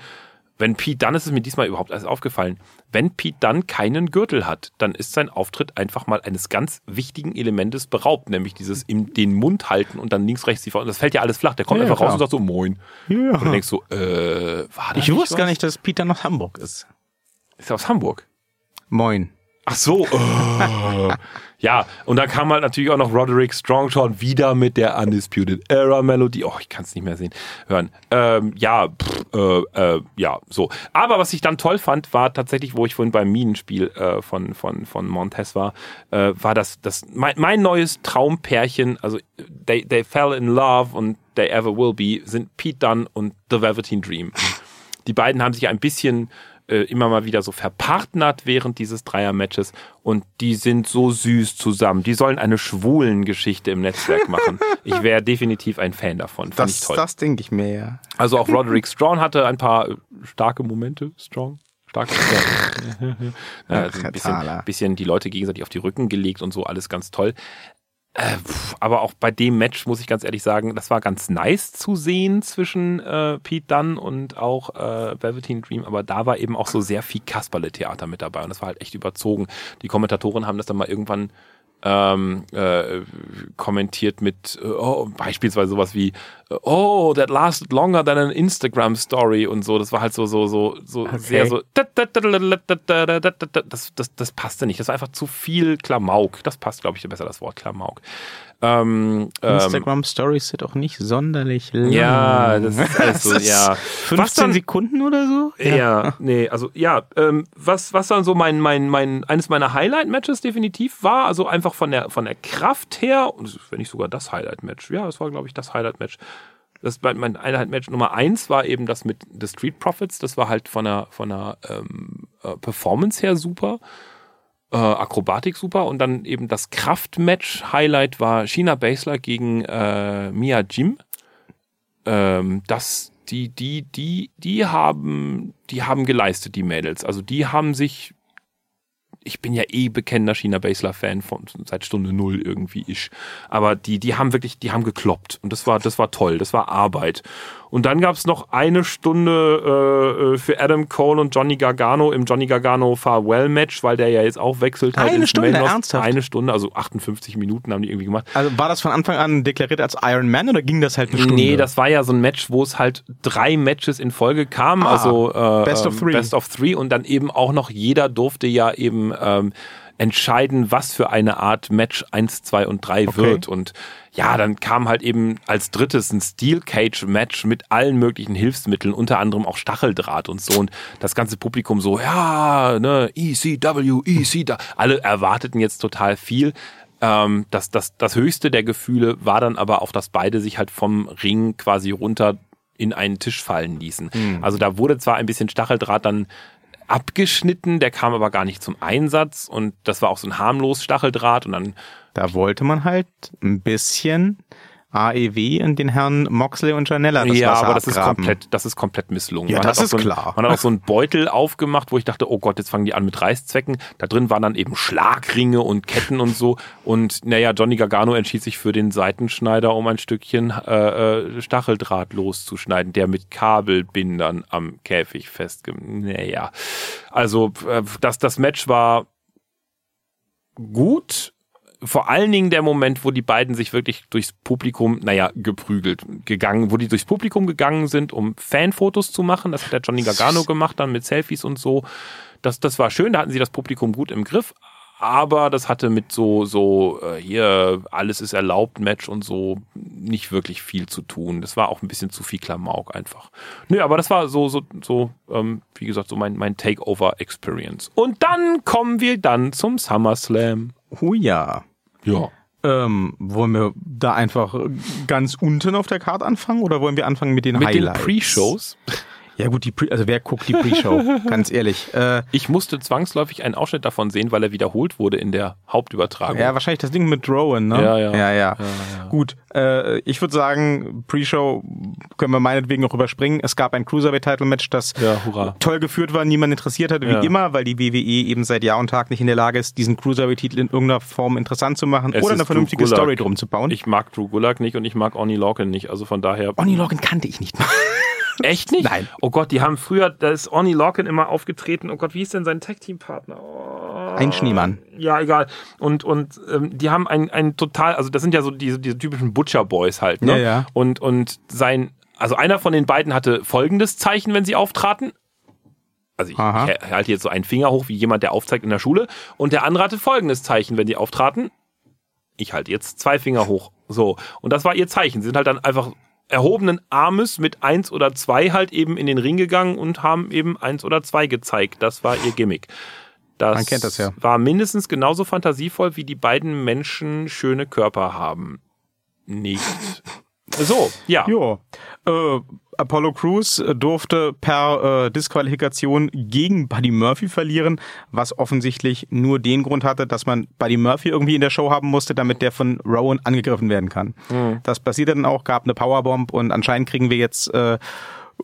Wenn Pete Dunne, ist es mir diesmal überhaupt erst aufgefallen, wenn Pete Dunne keinen Gürtel hat, dann ist sein Auftritt einfach mal eines ganz wichtigen Elementes beraubt, nämlich dieses in den Mund halten und dann links, rechts die Frau. Das fällt ja alles flach. Der kommt Ja, einfach klar. raus und sagt so, moin. Ja. Und du denkst so, äh, war da Ich wusste gar nicht, dass Peter nach Hamburg ist. Ist er aus Hamburg? Moin. Ach so. äh. Ja, und dann kam halt natürlich auch noch Roderick Strong schon wieder mit der Undisputed Era Melodie. Oh, ich kann es nicht mehr sehen, hören. Ähm, ja, pff, äh, äh, ja, so. Aber was ich dann toll fand, war tatsächlich, wo ich vorhin beim Minenspiel äh, von, von, von Montez war, äh, war das, das mein, mein neues Traumpärchen, also they, they fell in love und they ever will be, sind Pete Dunne und The Velveteen Dream. Die beiden haben sich ein bisschen äh, immer mal wieder so verpartnert während dieses Dreier-Matches und die sind so süß zusammen. Die sollen eine schwulen Geschichte im Netzwerk machen. Ich wäre definitiv ein Fan davon. Fand Das, das denke ich mir ja. Also auch Roderick Strong hatte ein paar äh, starke Momente. Strong. Stark. ja, also ein bisschen, bisschen die Leute gegenseitig auf die Rücken gelegt und so, alles ganz toll. Äh, aber auch bei dem Match muss ich ganz ehrlich sagen, das war ganz nice zu sehen zwischen äh, Pete Dunn und auch äh, Velveteen Dream, aber da war eben auch so sehr viel Kasperle-Theater mit dabei und das war halt echt überzogen. Die Kommentatoren haben das dann mal irgendwann ähm, äh, kommentiert mit äh, oh, beispielsweise sowas wie oh that lasted longer than an Instagram Story und so das war halt so so so so okay. sehr so das, das das passte nicht das war einfach zu viel Klamauk das passt glaube ich besser das Wort Klamauk ähm, Instagram ähm, Stories sind auch nicht sonderlich lang. Ja, das ist alles so, ja. 15 dann, Sekunden oder so? Ja, ja nee, also ja, ähm, was, was dann so mein, mein, mein, eines meiner Highlight-Matches definitiv war, also einfach von der, von der Kraft her, und wenn nicht sogar das Highlight-Match, ja, das war, glaube ich, das Highlight-Match. Das mein Highlight-Match Nummer eins war eben das mit The Street Profits. Das war halt von der, von der ähm, äh, Performance her super äh, Akrobatik super und dann eben das Kraftmatch-Highlight war China Baszler gegen äh, Mia Jim. Ähm, das, die, die, die, die haben, die haben geleistet, die Mädels. Also die haben sich ich bin ja eh bekennender China Basler Fan von seit Stunde null irgendwie ich. Aber die, die haben wirklich, die haben gekloppt und das war, das war toll, das war Arbeit. Und dann gab es noch eine Stunde äh, für Adam Cole und Johnny Gargano im Johnny Gargano Farewell Match, weil der ja jetzt auch wechselt. Halt eine Stunde, Main ernsthaft? Eine Stunde, also 58 Minuten haben die irgendwie gemacht. Also war das von Anfang an deklariert als Iron Man oder ging das halt eine Stunde? Nee, das war ja so ein Match, wo es halt drei Matches in Folge kam, ah, also äh, Best of Three. Best of Three und dann eben auch noch jeder durfte ja eben ähm, entscheiden, was für eine Art Match 1, 2 und 3 okay. wird. Und ja, dann kam halt eben als drittes ein Steel Cage Match mit allen möglichen Hilfsmitteln, unter anderem auch Stacheldraht und so. Und das ganze Publikum so, ja, ne, ECW, ECW. Alle erwarteten jetzt total viel. Ähm, das, das, das höchste der Gefühle war dann aber auch, dass beide sich halt vom Ring quasi runter in einen Tisch fallen ließen. Mhm. Also da wurde zwar ein bisschen Stacheldraht dann abgeschnitten, der kam aber gar nicht zum Einsatz und das war auch so ein harmlos Stacheldraht und dann. Da wollte man halt ein bisschen AEW in den Herren Moxley und Janella das Ja, Wasser aber das abgraben. ist komplett, das ist komplett misslungen. Ja, man das ist so ein, klar. Man hat auch so einen Beutel aufgemacht, wo ich dachte, oh Gott, jetzt fangen die an mit Reißzwecken. Da drin waren dann eben Schlagringe und Ketten und so. Und naja, Johnny Gargano entschied sich für den Seitenschneider, um ein Stückchen äh, äh Stacheldraht loszuschneiden, der mit Kabelbindern am Käfig festge... Naja, also äh, das, das Match war gut, vor allen Dingen der Moment, wo die beiden sich wirklich durchs Publikum, naja, geprügelt, gegangen, wo die durchs Publikum gegangen sind, um Fanfotos zu machen. Das hat der Johnny Gargano gemacht, dann mit Selfies und so. Das, das war schön, da hatten sie das Publikum gut im Griff. Aber das hatte mit so, so, äh, hier, alles ist erlaubt, Match und so nicht wirklich viel zu tun. Das war auch ein bisschen zu viel Klamauk einfach. Nö, aber das war so, so, so, ähm, wie gesagt, so mein, mein Takeover-Experience. Und dann kommen wir dann zum SummerSlam. Oh ja. Ja. Ähm, wollen wir da einfach ganz unten auf der Karte anfangen oder wollen wir anfangen mit den mit Highlights? Mit den Pre-Shows? Ja gut, die Pre also wer guckt die Pre-Show? Ganz ehrlich. Äh, ich musste zwangsläufig einen Ausschnitt davon sehen, weil er wiederholt wurde in der Hauptübertragung. Ja, wahrscheinlich das Ding mit Rowan, ne? Ja, ja. Ja, ja. ja, ja. Gut, äh, ich würde sagen, Pre-Show können wir meinetwegen noch überspringen. Es gab ein Cruiserweight-Title-Match, das ja, toll geführt war, niemand interessiert hatte, wie ja. immer, weil die WWE eben seit Jahr und Tag nicht in der Lage ist, diesen Cruiserweight-Titel in irgendeiner Form interessant zu machen es oder eine vernünftige Story drum zu bauen. Ich mag Drew Gulak nicht und ich mag Oni Lorcan nicht, also von daher... Oni Lorcan kannte ich nicht mal. Echt nicht? Nein. Oh Gott, die haben früher, da ist Orny Lorcan immer aufgetreten. Oh Gott, wie ist denn sein Tag-Team-Partner? Oh. Ein Schneemann. Ja, egal. Und, und ähm, die haben ein, ein total, also das sind ja so diese, diese typischen Butcher-Boys halt, ne? Ja, ja. Und, und sein, also einer von den beiden hatte folgendes Zeichen, wenn sie auftraten. Also ich, ich halte jetzt so einen Finger hoch, wie jemand, der aufzeigt in der Schule. Und der andere hatte folgendes Zeichen, wenn sie auftraten. Ich halte jetzt zwei Finger hoch. So. Und das war ihr Zeichen. Sie sind halt dann einfach erhobenen Armes mit eins oder zwei halt eben in den Ring gegangen und haben eben eins oder zwei gezeigt. Das war ihr Gimmick. Das, Man kennt das ja. war mindestens genauso fantasievoll, wie die beiden Menschen schöne Körper haben. Nicht. So, ja. Jo. Äh, Apollo Crews durfte per äh, Disqualifikation gegen Buddy Murphy verlieren, was offensichtlich nur den Grund hatte, dass man Buddy Murphy irgendwie in der Show haben musste, damit der von Rowan angegriffen werden kann. Mhm. Das passierte dann auch, gab eine Powerbomb und anscheinend kriegen wir jetzt äh,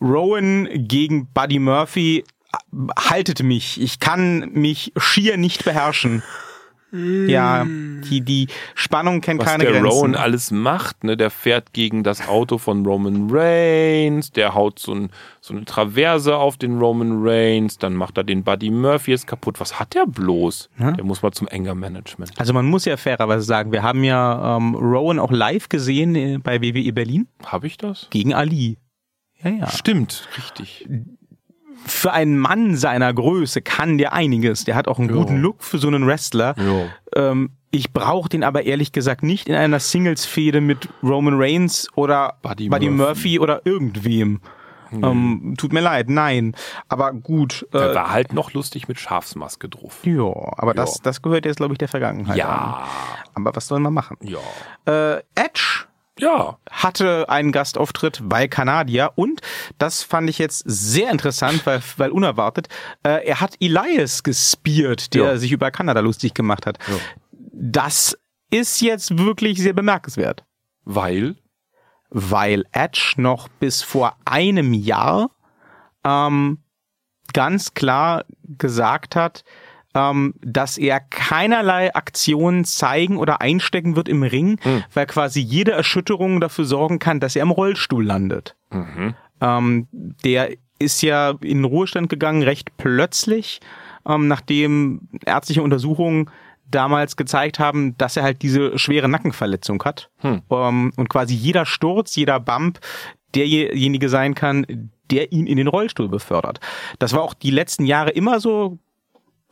Rowan gegen Buddy Murphy haltet mich, ich kann mich schier nicht beherrschen. Ja, die, die Spannung kennt was keine der Grenzen. Rowan alles macht, ne? Der fährt gegen das Auto von Roman Reigns, der haut so, ein, so eine Traverse auf den Roman Reigns, dann macht er den Buddy Murphy jetzt kaputt. Was hat der bloß? Der muss mal zum Anger Management. Also man muss ja fairerweise sagen, wir haben ja ähm, Rowan auch live gesehen äh, bei WWE Berlin Habe ich das? gegen Ali. Ja, ja. Stimmt, richtig. Für einen Mann seiner Größe kann der einiges. Der hat auch einen Ja. guten Look für so einen Wrestler. Ähm, ich brauche den aber ehrlich gesagt nicht in einer Singles-Fehde mit Roman Reigns oder Buddy Buddy, Murphy. Murphy. oder irgendwem. Ähm, tut mir leid, nein. Aber gut. Der Äh, war halt noch lustig mit Schafsmaske drauf. ja, aber Ja. Das, das gehört jetzt, glaube ich, der Vergangenheit an. Ja, Aber was soll man machen? ja. Äh, Edge Ja, hatte einen Gastauftritt bei Kanadier und das fand ich jetzt sehr interessant, weil, weil unerwartet, äh, er hat Elias gespiert, der Ja. sich über Kanada lustig gemacht hat. Das ist jetzt wirklich sehr bemerkenswert, weil weil Edge noch bis vor einem Jahr ähm, ganz klar gesagt hat, ähm, dass er keinerlei Aktionen zeigen oder einstecken wird im Ring, weil quasi jede Erschütterung dafür sorgen kann, dass er im Rollstuhl landet. Ähm, der ist ja in den Ruhestand gegangen, recht plötzlich, ähm, nachdem ärztliche Untersuchungen damals gezeigt haben, dass er halt diese schwere Nackenverletzung hat. Ähm, und quasi jeder Sturz, jeder Bump derjenige sein kann, der ihn in den Rollstuhl befördert. Das war auch die letzten Jahre immer so.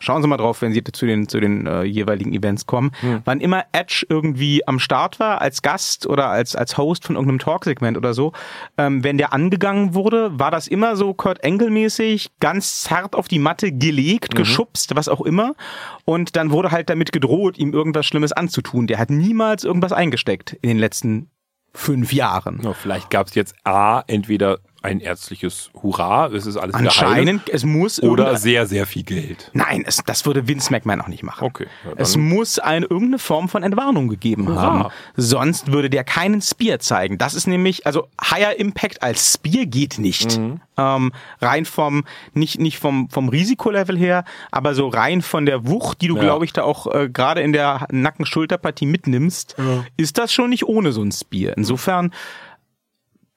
Schauen Sie mal drauf, wenn Sie zu den, zu den äh, jeweiligen Events kommen. Wann immer Edge irgendwie am Start war, als Gast oder als, als Host von irgendeinem Talksegment oder so, ähm, wenn der angegangen wurde, war das immer so Kurt Engel-mäßig, ganz zart auf die Matte gelegt, geschubst, was auch immer. Und dann wurde halt damit gedroht, ihm irgendwas Schlimmes anzutun. Der hat niemals irgendwas eingesteckt in den letzten fünf Jahren. ja, vielleicht gab es jetzt A, entweder ein ärztliches Hurra, es ist alles Anscheinend, es muss oder sehr, sehr viel Geld. Nein, es, das würde Vince McMahon auch nicht machen. Okay, ja, es muss eine irgendeine Form von Entwarnung gegeben Hurra. haben. Sonst würde der keinen Spear zeigen. Das ist nämlich, also Higher Impact als Spear geht nicht. Mhm. Ähm, rein vom, nicht, nicht vom, vom Risikolevel her, aber so rein von der Wucht, die du, Ja. glaube ich, da auch äh, gerade in der Nacken-Schulterpartie mitnimmst, ist das schon nicht ohne so ein Spear. Insofern,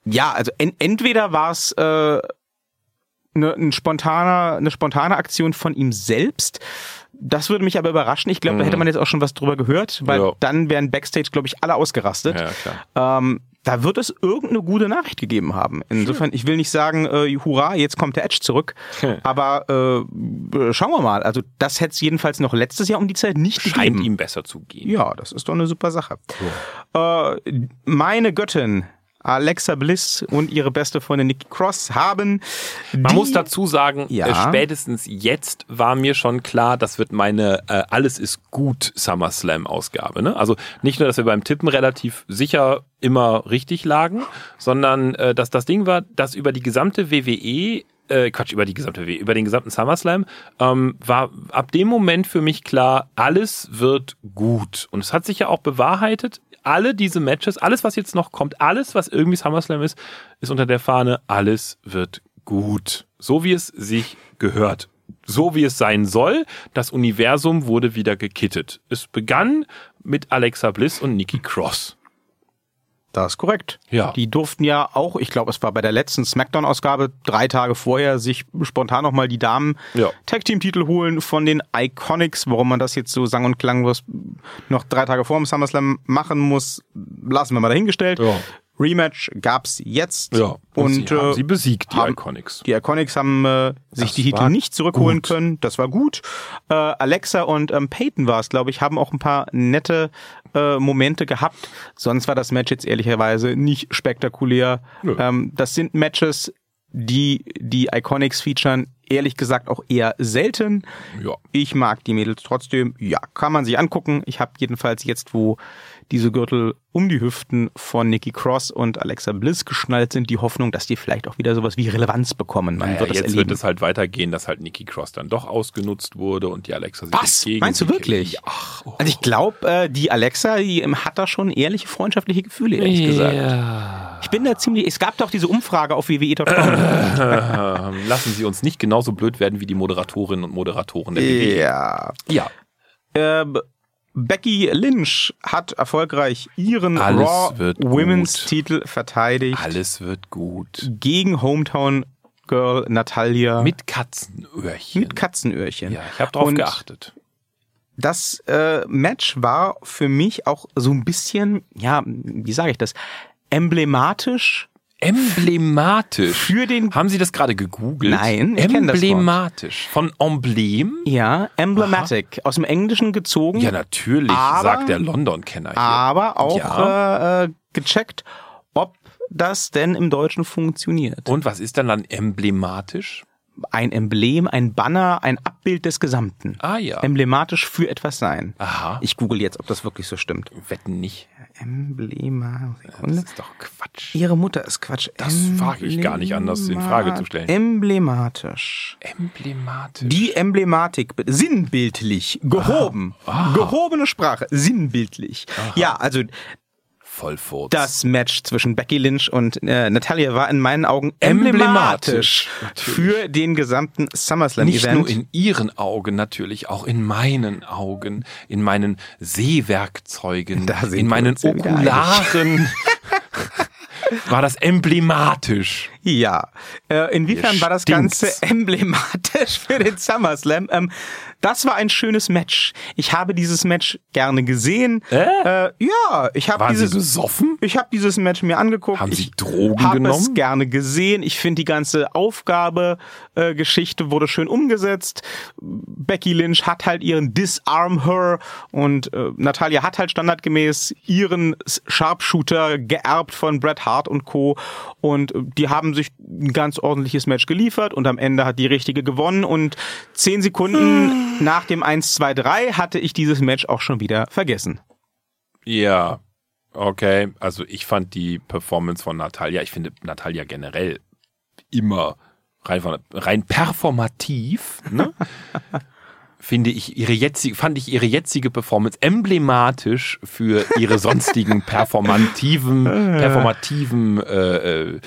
ja, also en entweder war es äh, eine, ein spontaner, eine spontane Aktion von ihm selbst. Das würde mich aber überraschen. Ich glaube, da hätte man jetzt auch schon was drüber gehört, weil Ja. dann wären Backstage, glaube ich, alle ausgerastet. Ja. Ähm, da wird es irgendeine gute Nachricht gegeben haben. Insofern, ich will nicht sagen, äh, hurra, jetzt kommt der Edge zurück, aber äh, äh, schauen wir mal. Also das hätte es jedenfalls noch letztes Jahr um die Zeit nicht Scheint gegeben. ihm besser zu gehen. Ja, das ist doch eine super Sache. Äh, meine Göttin Alexa Bliss und ihre beste Freundin Nikki Cross haben. Man muss dazu sagen, Ja. äh, spätestens jetzt war mir schon klar, das wird meine äh, Alles ist gut SummerSlam-Ausgabe. Ne? Also nicht nur, dass wir beim Tippen relativ sicher immer richtig lagen, sondern äh, dass das Ding war, dass über die gesamte WWE äh, Quatsch, über die gesamte WWE, über den gesamten SummerSlam, ähm, war ab dem Moment für mich klar, alles wird gut. Und es hat sich ja auch bewahrheitet, alle diese Matches, alles, was jetzt noch kommt, alles, was irgendwie SummerSlam ist, ist unter der Fahne, alles wird gut. So wie es sich gehört. So wie es sein soll. Das Universum wurde wieder gekittet. Es begann mit Alexa Bliss und Nikki Cross. Das ist korrekt. Ja. Die durften ja auch, ich glaube, es war bei der letzten Smackdown-Ausgabe drei Tage vorher, sich spontan nochmal die Damen Ja. Tag-Team-Titel holen von den Iconics. Warum man das jetzt so sang- und klanglos noch drei Tage vor dem SummerSlam machen muss, lassen wir mal dahingestellt. Ja. Rematch gab's jetzt. Und, Und, sie haben äh, sie besiegt, die haben- Iconics. Die Iconics haben äh, sich Das die Titel nicht zurückholen gut. können. Das war gut. Äh, Alexa und ähm, Peyton war es, glaube ich, haben auch ein paar nette äh, Momente gehabt. Sonst war das Match jetzt ehrlicherweise nicht spektakulär. Ähm, das sind Matches, die die Iconics featuren, ehrlich gesagt auch eher selten. Ja. Ich mag die Mädels trotzdem. Ja, kann man sich angucken. Ich habe jedenfalls jetzt, wo diese Gürtel um die Hüften von Nikki Cross und Alexa Bliss geschnallt sind, die Hoffnung, dass die vielleicht auch wieder sowas wie Relevanz bekommen. Man Naja, wird das jetzt erleben. wird es halt weitergehen, dass halt Nikki Cross dann doch ausgenutzt wurde und die Alexa sich Was? gegen Meinst du wirklich? Ja, ach, oh. also ich glaube, äh, die Alexa, die ähm, hat da schon ehrliche freundschaftliche Gefühle, ehrlich gesagt. Ja. Ich bin da ziemlich. Es gab doch diese Umfrage auf wwe.com. Ähm, lassen Sie uns nicht genauso blöd werden wie die Moderatorinnen und Moderatoren der WWE. ja. Ja. Äh, Becky Lynch hat erfolgreich ihren Alles Raw Women's gut. Titel verteidigt Alles wird gut. gegen Hometown Girl Natalia Mit Katzenöhrchen. mit Katzenöhrchen. ja, ich habe drauf Und geachtet. Das äh, Match war für mich auch so ein bisschen, ja, wie sage ich das, emblematisch Emblematisch. für den Haben Sie das gerade gegoogelt? Nein, ich kenn das Wort. Emblematisch. Von Emblem? ja, emblematic, aus dem Englischen gezogen, Ja, natürlich, Aber- sagt der London-Kenner hier. aber auch Ja. äh, äh, gecheckt, ob das denn im Deutschen funktioniert. Und was ist dann dann emblematisch? Ein Emblem, ein Banner, ein Abbild des Gesamten. Ah ja. Emblematisch für etwas sein. Aha. Ich google jetzt, ob das wirklich so stimmt. Wetten nicht. Emblema. Das Sekunde. ist doch Quatsch. Ihre Mutter ist Quatsch. Das wage ich gar nicht anders in Frage zu stellen. Emblematisch. Emblematisch. Die Emblematik, sinnbildlich, gehoben, gehobene Sprache, sinnbildlich. Ja, also Vollfurz. das Match zwischen Becky Lynch und äh, Natalia war in meinen Augen Emblematisch. emblematisch für den gesamten nicht SummerSlam-Event. nur in Ihren Augen natürlich, auch in meinen Augen, in meinen Sehwerkzeugen, in meinen Okularen. war das emblematisch. Ja, äh, inwiefern Hier war das stinkt's. Ganze emblematisch für den SummerSlam? Ähm, das war ein schönes Match. Ich habe dieses Match gerne gesehen. Äh? Äh, ja, ich habe Waren Sie dieses besoffen? ich habe dieses Match mir angeguckt. Haben Sie ich Drogen habe genommen? es gerne gesehen. Ich finde die ganze Aufgabe äh, Geschichte wurde schön umgesetzt. Becky Lynch hat halt ihren Disarm Her und äh, Natalia hat halt standardgemäß ihren Sharpshooter geerbt von Bret Hart und Co. Und äh, die haben sich ein ganz ordentliches Match geliefert und am Ende hat die richtige gewonnen und zehn Sekunden nach dem 1, 2, 3 hatte ich dieses Match auch schon wieder vergessen. Ja, okay. Also ich fand die Performance von Natalia, ich finde Natalia generell immer rein, von- rein performativ, ne? finde ich ihre jetzige, fand ich ihre jetzige Performance emblematisch für ihre sonstigen performativen, performativen äh, äh,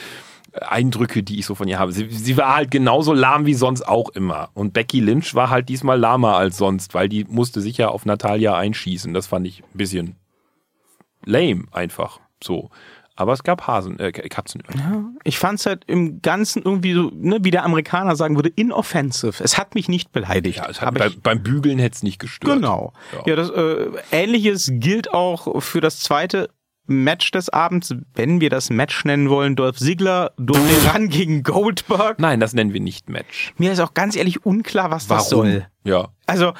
Eindrücke, die ich so von ihr habe. Sie, sie war halt genauso lahm wie sonst auch immer. Und Becky Lynch war halt diesmal lahmer als sonst, weil die musste sich ja auf Natalia einschießen. Das fand ich ein bisschen lame einfach so. Aber es gab Hasen, äh, Katzen. Ich fand's halt im Ganzen irgendwie so, ne, wie der Amerikaner sagen würde, inoffensive. Es hat mich nicht beleidigt. Ja, es hat, bei, ich, beim Bügeln hätte es nicht gestört. genau. Ja. Ja, das äh, Ähnliches gilt auch für das zweite Match des Abends, wenn wir das Match nennen wollen. Dolph Ziggler durfte ran gegen Goldberg. Nein, das nennen wir nicht Match. Mir ist auch ganz ehrlich unklar, was das Warum? soll. Ja. Also,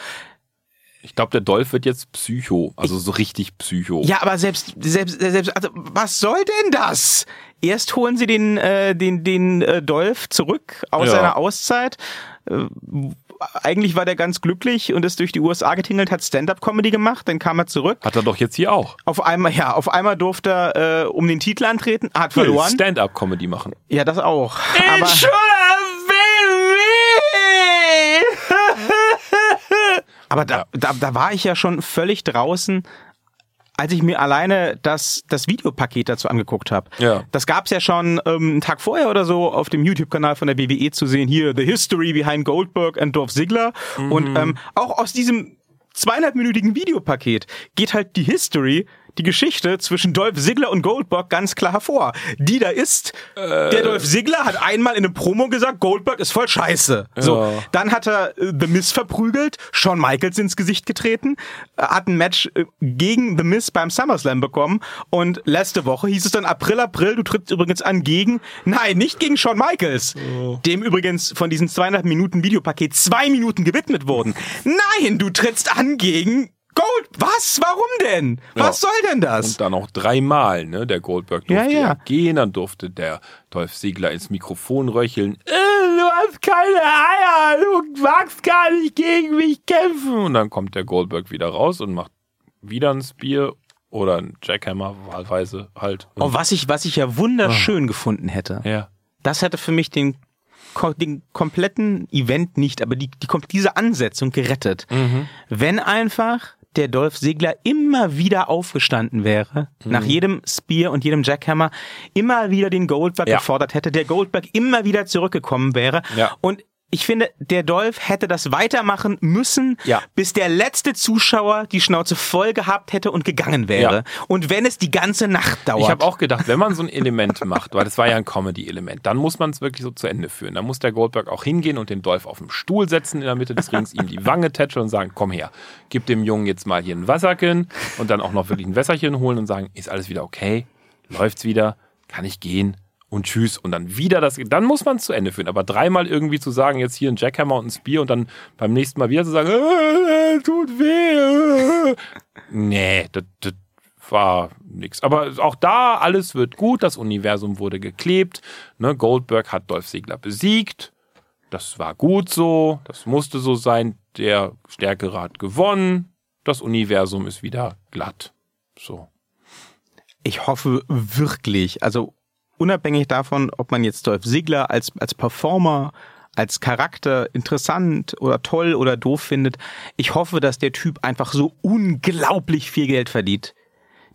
Ich glaube, der Dolph wird jetzt Psycho, also so richtig Psycho. ja, aber selbst, selbst, selbst, also, was soll denn das? Erst holen sie den, äh, den, den äh, Dolph zurück aus Ja. seiner Auszeit. Äh, eigentlich war der ganz glücklich und ist durch die USA getingelt, hat Stand-up-Comedy gemacht, dann kam er zurück. Hat er doch jetzt hier auch. Auf einmal, ja, auf einmal durfte er äh, um den Titel antreten, hat verloren. Stand-up-Comedy machen. Ja, das auch. Aber, aber da, da, da war ich ja schon völlig draußen, als ich mir alleine das, das Videopaket dazu angeguckt habe. Ja. Das gab's ja schon ähm, einen Tag vorher oder so auf dem YouTube-Kanal von der WWE zu sehen. Hier, The History Behind Goldberg and Dolph Ziggler. Und ähm, auch aus diesem zweieinhalbminütigen Videopaket geht halt die History, die Geschichte zwischen Dolph Ziggler und Goldberg ganz klar hervor. Die da ist, der Dolph Ziggler hat einmal in einem Promo gesagt, Goldberg ist voll scheiße. So, Ja. dann hat er äh, The Miz verprügelt, Shawn Michaels ins Gesicht getreten, äh, hat ein Match äh, gegen The Miz beim SummerSlam bekommen und letzte Woche hieß es dann April, April, du trittst übrigens an gegen, nein, nicht gegen Shawn Michaels, dem übrigens von diesen zweieinhalb Minuten Videopaket zwei Minuten gewidmet wurden. Nein, du trittst an gegen Gold. Was? Warum denn? Was Ja. soll denn das? Und dann auch dreimal, ne? Der Goldberg durfte Ja, ja. gehen, dann durfte der Dolph Ziggler ins Mikrofon röcheln. Äh, du hast keine Eier, du magst gar nicht gegen mich kämpfen. Und dann kommt der Goldberg wieder raus und macht wieder ein Spear oder ein Jackhammer, wahlweise halt. Und, Oh, was ich, was ich ja wunderschön gefunden hätte. ja. das hätte für mich den, den kompletten Event nicht, aber die, die, diese Ansetzung gerettet. Wenn einfach der Dolph Ziggler immer wieder aufgestanden wäre, Mhm. nach jedem Spear und jedem Jackhammer, immer wieder den Goldberg Ja. gefordert hätte, der Goldberg immer wieder zurückgekommen wäre. Ja. Und ich finde, der Dolph hätte das weitermachen müssen, Ja. bis der letzte Zuschauer die Schnauze voll gehabt hätte und gegangen wäre. Ja. Und wenn es die ganze Nacht dauert. Ich habe auch gedacht, wenn man so ein Element macht, weil das war ja ein Comedy-Element, dann muss man es wirklich so zu Ende führen. Dann muss der Goldberg auch hingehen und den Dolph auf den Stuhl setzen in der Mitte des Rings, ihm die Wange tätscheln und sagen, komm her, gib dem Jungen jetzt mal hier ein Wasserchen und dann auch noch wirklich ein Wässerchen holen und sagen, ist alles wieder okay? Läuft's wieder? Kann ich gehen? Und tschüss. Und dann wieder das, dann muss man es zu Ende führen. Aber dreimal irgendwie zu sagen, jetzt hier ein Jackhammer und ein Spear und dann beim nächsten Mal wieder zu sagen, äh, tut weh. Äh. Nee, das, das war nix. Aber auch da, alles wird gut. Das Universum wurde geklebt. Ne, Goldberg hat Dolph Ziggler besiegt. Das war gut so. Das musste so sein. Der Stärkere hat gewonnen. Das Universum ist wieder glatt. So. Ich hoffe wirklich, also unabhängig davon, ob man jetzt Dolph Ziggler als, als Performer, als Charakter interessant oder toll oder doof findet, ich hoffe, dass der Typ einfach so unglaublich viel Geld verdient.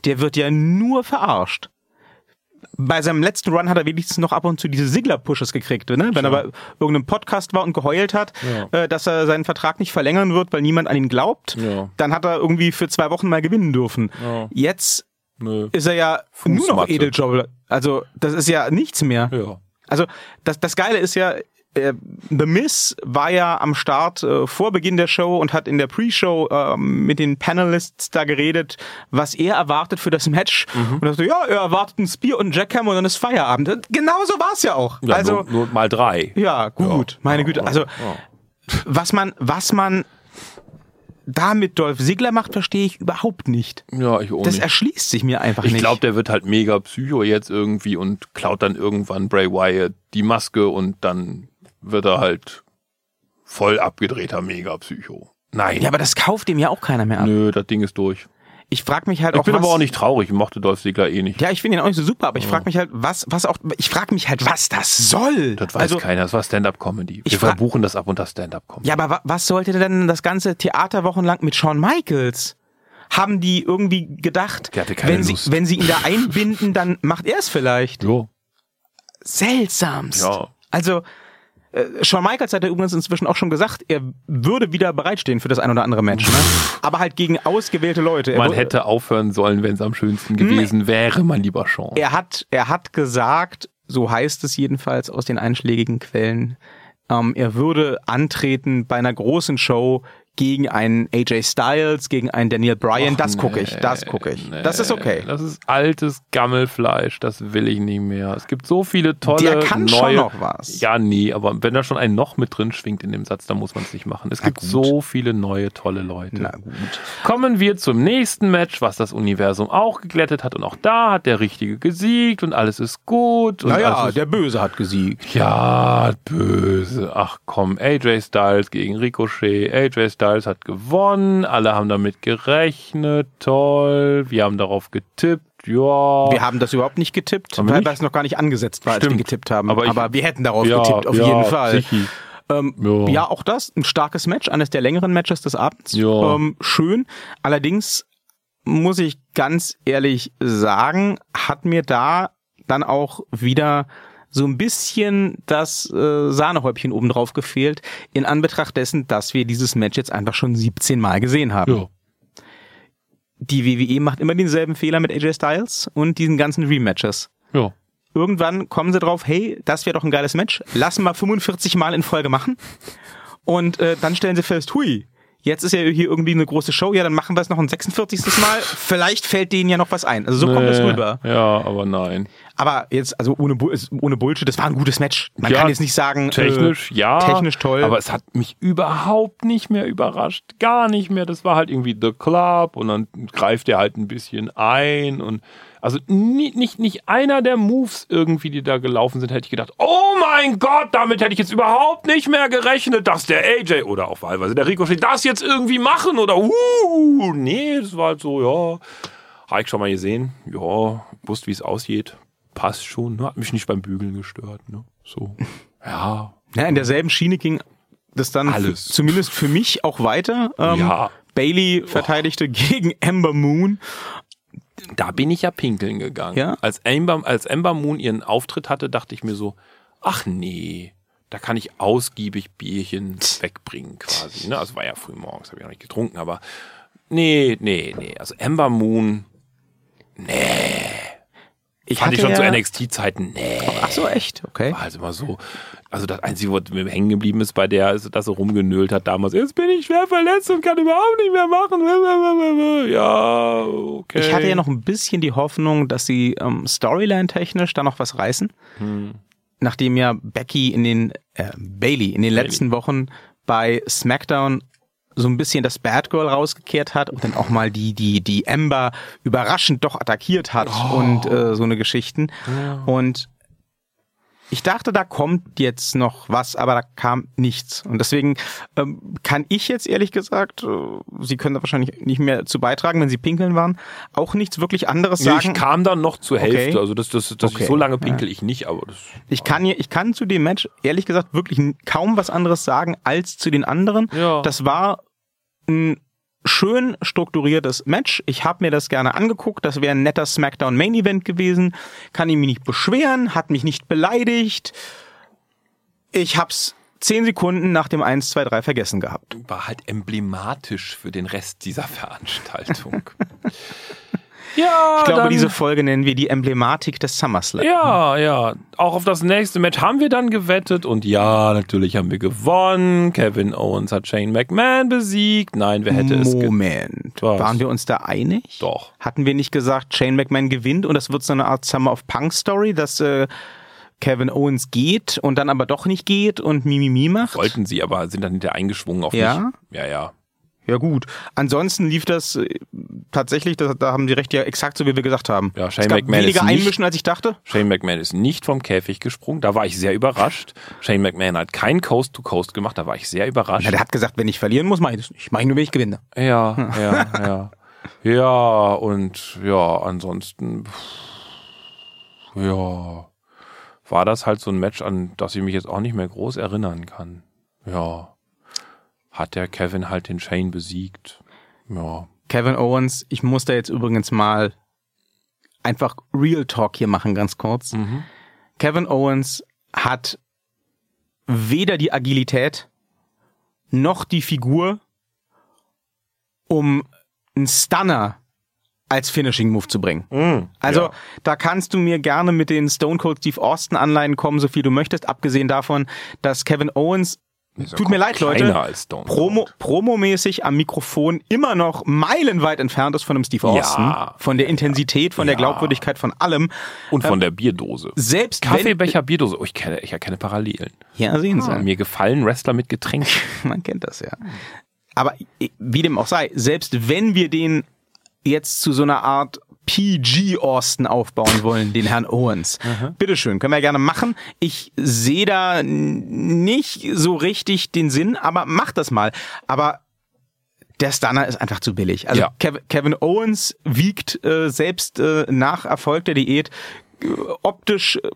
Der wird ja nur verarscht. Bei seinem letzten Run hat er wenigstens noch ab und zu diese Ziggler-Pushes gekriegt, ne? wenn er bei irgendeinem Podcast war und geheult hat, Ja. äh, dass er seinen Vertrag nicht verlängern wird, weil niemand an ihn glaubt. Ja. Dann hat er irgendwie für zwei Wochen mal gewinnen dürfen. Jetzt. Ist er ja nur noch Fußmatte. Edeljobber. Also das ist ja nichts mehr. Ja. Also das, das Geile ist ja, äh, The Miz war ja am Start äh, vor Beginn der Show und hat in der Pre-Show äh, mit den Panelists da geredet, was er erwartet für das Match. Mhm. Und er so, ja, er erwartet ein Spear und ein Jackhammer und dann ist Feierabend. Und Genauso war es ja auch. ja also nur, nur mal drei. ja, gut, Ja. meine Güte. Also was man, was man da mit Dolph Ziggler macht, verstehe ich überhaupt nicht. Ja, ich auch Das nicht. erschließt sich mir einfach Ich nicht. glaube, der wird halt mega Psycho jetzt irgendwie und klaut dann irgendwann Bray Wyatt die Maske und dann wird er halt voll abgedrehter mega Psycho. Nein. ja, aber das kauft dem ja auch keiner mehr ab. Nö, das Ding ist durch. Ich frage mich halt Ich auch, bin was, aber auch nicht traurig. Ich mochte Dolph Ziggler eh nicht. Ja, ich finde ihn auch nicht so super, aber ich frage mich halt, was, was auch, ich frage mich halt, was das soll. Das weiß also, keiner. Das war Stand-Up-Comedy. Ich Wir verbuchen das ab unter Stand-Up-Comedy. ja, aber wa was sollte denn das ganze Theater wochenlang mit Shawn Michaels? Haben die irgendwie gedacht, wenn sie, wenn sie ihn da einbinden, dann macht er es vielleicht? Jo. Seltsamst. Ja. Also, äh, Shawn Michaels hat ja übrigens inzwischen auch schon gesagt, er würde wieder bereitstehen für das ein oder andere Match, ne? aber halt gegen ausgewählte Leute. Er Man hätte aufhören sollen, wenn es am schönsten gewesen wäre, mein lieber Sean. er hat, er hat gesagt, so heißt es jedenfalls aus den einschlägigen Quellen, ähm, er würde antreten bei einer großen Show gegen einen AJ Styles, gegen einen Daniel Bryan. Och, das gucke nee, ich, das gucke ich. nee. Das ist okay. Das ist altes Gammelfleisch, das will ich nicht mehr. Es gibt so viele tolle Der kann neue. schon noch was. Ja, nee, aber wenn da schon ein noch mit drin schwingt in dem Satz, dann muss man es nicht machen. Es gibt gut. so viele neue tolle Leute. Na gut. Kommen wir zum nächsten Match, was das Universum auch geglättet hat. Und auch da hat der Richtige gesiegt und alles ist gut. Und Naja, ist der Böse hat gesiegt. ja, böse. Ach komm, AJ Styles gegen Ricochet. AJ Styles hat gewonnen. Alle haben damit gerechnet. Toll. Wir haben darauf getippt. Ja. Wir haben das überhaupt nicht getippt, weil nicht? es noch gar nicht angesetzt war, als wir Stimmt. getippt haben. Aber Aber, ich- wir hätten darauf ja, getippt, auf ja, jeden Fall. Ähm, Ja. ja. auch das, ein starkes Match, eines der längeren Matches des Abends. Ja. Ähm, schön. Allerdings muss ich ganz ehrlich sagen, hat mir da dann auch wieder so ein bisschen das äh, Sahnehäubchen obendrauf gefehlt, in Anbetracht dessen, dass wir dieses Match jetzt einfach schon 17 Mal gesehen haben. Ja. Die WWE macht immer denselben Fehler mit AJ Styles und diesen ganzen Rematches. Ja. Irgendwann kommen sie drauf, hey, das wäre doch ein geiles Match, lassen wir 45 Mal in Folge machen. Und äh, dann stellen sie fest, hui, jetzt ist ja hier irgendwie eine große Show, ja, dann machen wir es noch ein 46. Mal. Vielleicht fällt denen ja noch was ein. Also so kommt es Nee, rüber. Ja, aber nein. Aber jetzt, also ohne, ohne Bullshit, das war ein gutes Match. Man Ja, kann jetzt nicht sagen, Technisch, äh, ja. technisch toll. Aber es hat mich überhaupt nicht mehr überrascht. Gar nicht mehr. Das war halt irgendwie The Club und dann greift er halt ein bisschen ein und also nicht, nicht, nicht einer der Moves irgendwie, die da gelaufen sind, hätte ich gedacht, oh mein Gott, damit hätte ich jetzt überhaupt nicht mehr gerechnet, dass der AJ oder auch wahlweise der Ricochet das jetzt irgendwie machen oder uh, nee, das war halt so, ja, habe ich schon mal gesehen, ja, wusste, wie es aussieht, passt schon, ne? hat mich nicht beim Bügeln gestört, ne, so, ja, ja, in derselben Schiene ging das dann Alles. zumindest für mich auch weiter. Ähm, Ja. Bailey verteidigte gegen Ember Moon. Da bin ich ja pinkeln gegangen. Ja? Als Ember, als Ember Moon ihren Auftritt hatte, dachte ich mir so, ach nee, da kann ich ausgiebig Bierchen wegbringen quasi. Ne? Also war ja früh morgens, habe ich noch nicht getrunken, aber nee, nee, nee. Also Ember Moon, Ich fand ich schon ja, zu NXT-Zeiten, nee. Ach so, echt? Okay. War halt immer so. Also das Einzige, was mir hängen geblieben ist bei der, ist, dass sie rumgenölt hat damals. Jetzt bin ich schwer verletzt und kann überhaupt nicht mehr machen. Ja, okay. Ich hatte ja noch ein bisschen die Hoffnung, dass sie ähm, Storyline-technisch da noch was reißen. Hm. Nachdem ja Becky in den, äh, Bailey in den letzten Wochen bei SmackDown so ein bisschen das Bad Girl rausgekehrt hat und dann auch mal die, die, die Ember überraschend doch attackiert hat Oh. und äh, so eine Geschichten. Und ich dachte, da kommt jetzt noch was, aber da kam nichts. Und deswegen ähm, kann ich jetzt ehrlich gesagt, äh, Sie können da wahrscheinlich nicht mehr zu beitragen, wenn Sie pinkeln waren, auch nichts wirklich anderes Nee, sagen. ich kam dann noch zur Okay. Hälfte. Also das, das, das Okay. so lange pinkel ich nicht, aber das. Ich kann, hier, ich kann zu dem Match ehrlich gesagt wirklich kaum was anderes sagen als zu den anderen. Ja. Das war ein schön strukturiertes Match. Ich habe mir das gerne angeguckt. Das wäre ein netter SmackDown Main Event gewesen. Kann ich mich nicht beschweren, hat mich nicht beleidigt. Ich hab's zehn Sekunden nach dem 1, 2, 3 vergessen gehabt. war halt emblematisch für den Rest dieser Veranstaltung. ja, Ich glaube, diese Folge nennen wir die Emblematik des SummerSlam. Ja, ja. Auch auf das nächste Match haben wir dann gewettet und ja, natürlich haben wir gewonnen. Kevin Owens hat Shane McMahon besiegt. Nein, wer hätte es ge Moment. Waren wir uns da einig? Doch. Hatten wir nicht gesagt, Shane McMahon gewinnt und das wird so eine Art Summer of Punk Story, dass äh, Kevin Owens geht und dann aber doch nicht geht und Mimimi macht? Wollten sie, aber sind dann hinterher eingeschwungen auf Ja? mich. Ja, ja. Ja gut. Ansonsten lief das äh, tatsächlich, da, da haben sie recht, ja exakt so, wie wir gesagt haben. Ja, Shane es gab McMahon weniger ist nicht- einmischen, als ich dachte. Shane McMahon ist nicht vom Käfig gesprungen. Da war ich sehr überrascht. Shane McMahon hat kein Coast-to-Coast gemacht. Da war ich sehr überrascht. Ja, der hat gesagt, wenn ich verlieren muss, mach ich das nicht. Mach ich nur, wenn ich gewinne. Ja, ja, ja. Ja, und ja, ansonsten, pff, ja, war das halt so ein Match, an das ich mich jetzt auch nicht mehr groß erinnern kann. Ja, hat der Kevin halt den Shane besiegt. Ja, Kevin Owens, ich muss da jetzt übrigens mal einfach Real Talk hier machen, ganz kurz. Mhm. Kevin Owens hat weder die Agilität noch die Figur, um einen Stunner als Finishing Move zu bringen. Also ja. da kannst du mir gerne mit den Stone Cold Steve Austin Anleihen kommen, so viel du möchtest, abgesehen davon, dass Kevin Owens Tut mir leid, Leute. als Promo, promomäßig am Mikrofon immer noch meilenweit entfernt ist von einem Steve Austin, Ja. von der Intensität, von der Ja. Glaubwürdigkeit, von allem. Und von der Bierdose. Selbst Kaffeebecher, Bierdose. Oh, ich kenne, ich erkenne Parallelen. wenn, ja, sehen Sie. Mir gefallen Wrestler mit Getränk. Man kennt das ja. Aber wie dem auch sei, selbst wenn wir den jetzt zu so einer Art PG Austin aufbauen wollen, den Herrn Owens. Bitteschön, können wir gerne machen. Ich sehe da nicht so richtig den Sinn, aber mach das mal. Aber der Stunner ist einfach zu billig. Also Ja. Kev Kevin Owens wiegt äh, selbst äh, nach Erfolg der Diät äh, optisch äh,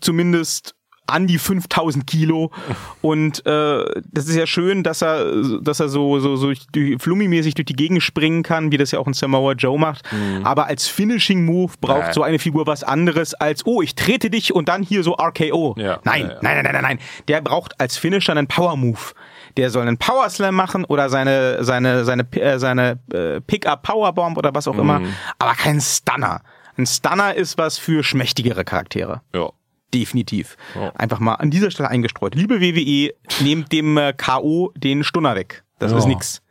zumindest an die 5000 Kilo und äh, das ist ja schön, dass er dass er so so so flummimäßig durch die Gegend springen kann, wie das ja auch ein Samoa Joe macht. Aber als Finishing Move braucht Nee. so eine Figur was anderes als oh ich trete dich und dann hier so RKO. Ja. Nein, Ja, ja. nein, nein, nein, nein, nein. Der braucht als Finisher einen Power Move. Der soll einen Power Slam machen oder seine seine seine äh, seine äh, Pickup Powerbomb oder was auch immer, Mhm. aber kein Stunner. Ein Stunner ist was für schmächtigere Charaktere. Ja. Definitiv. Ja. Einfach mal an dieser Stelle eingestreut. Liebe WWE, nehmt dem äh, K.O. den Stunner weg. Das Ja. ist nix.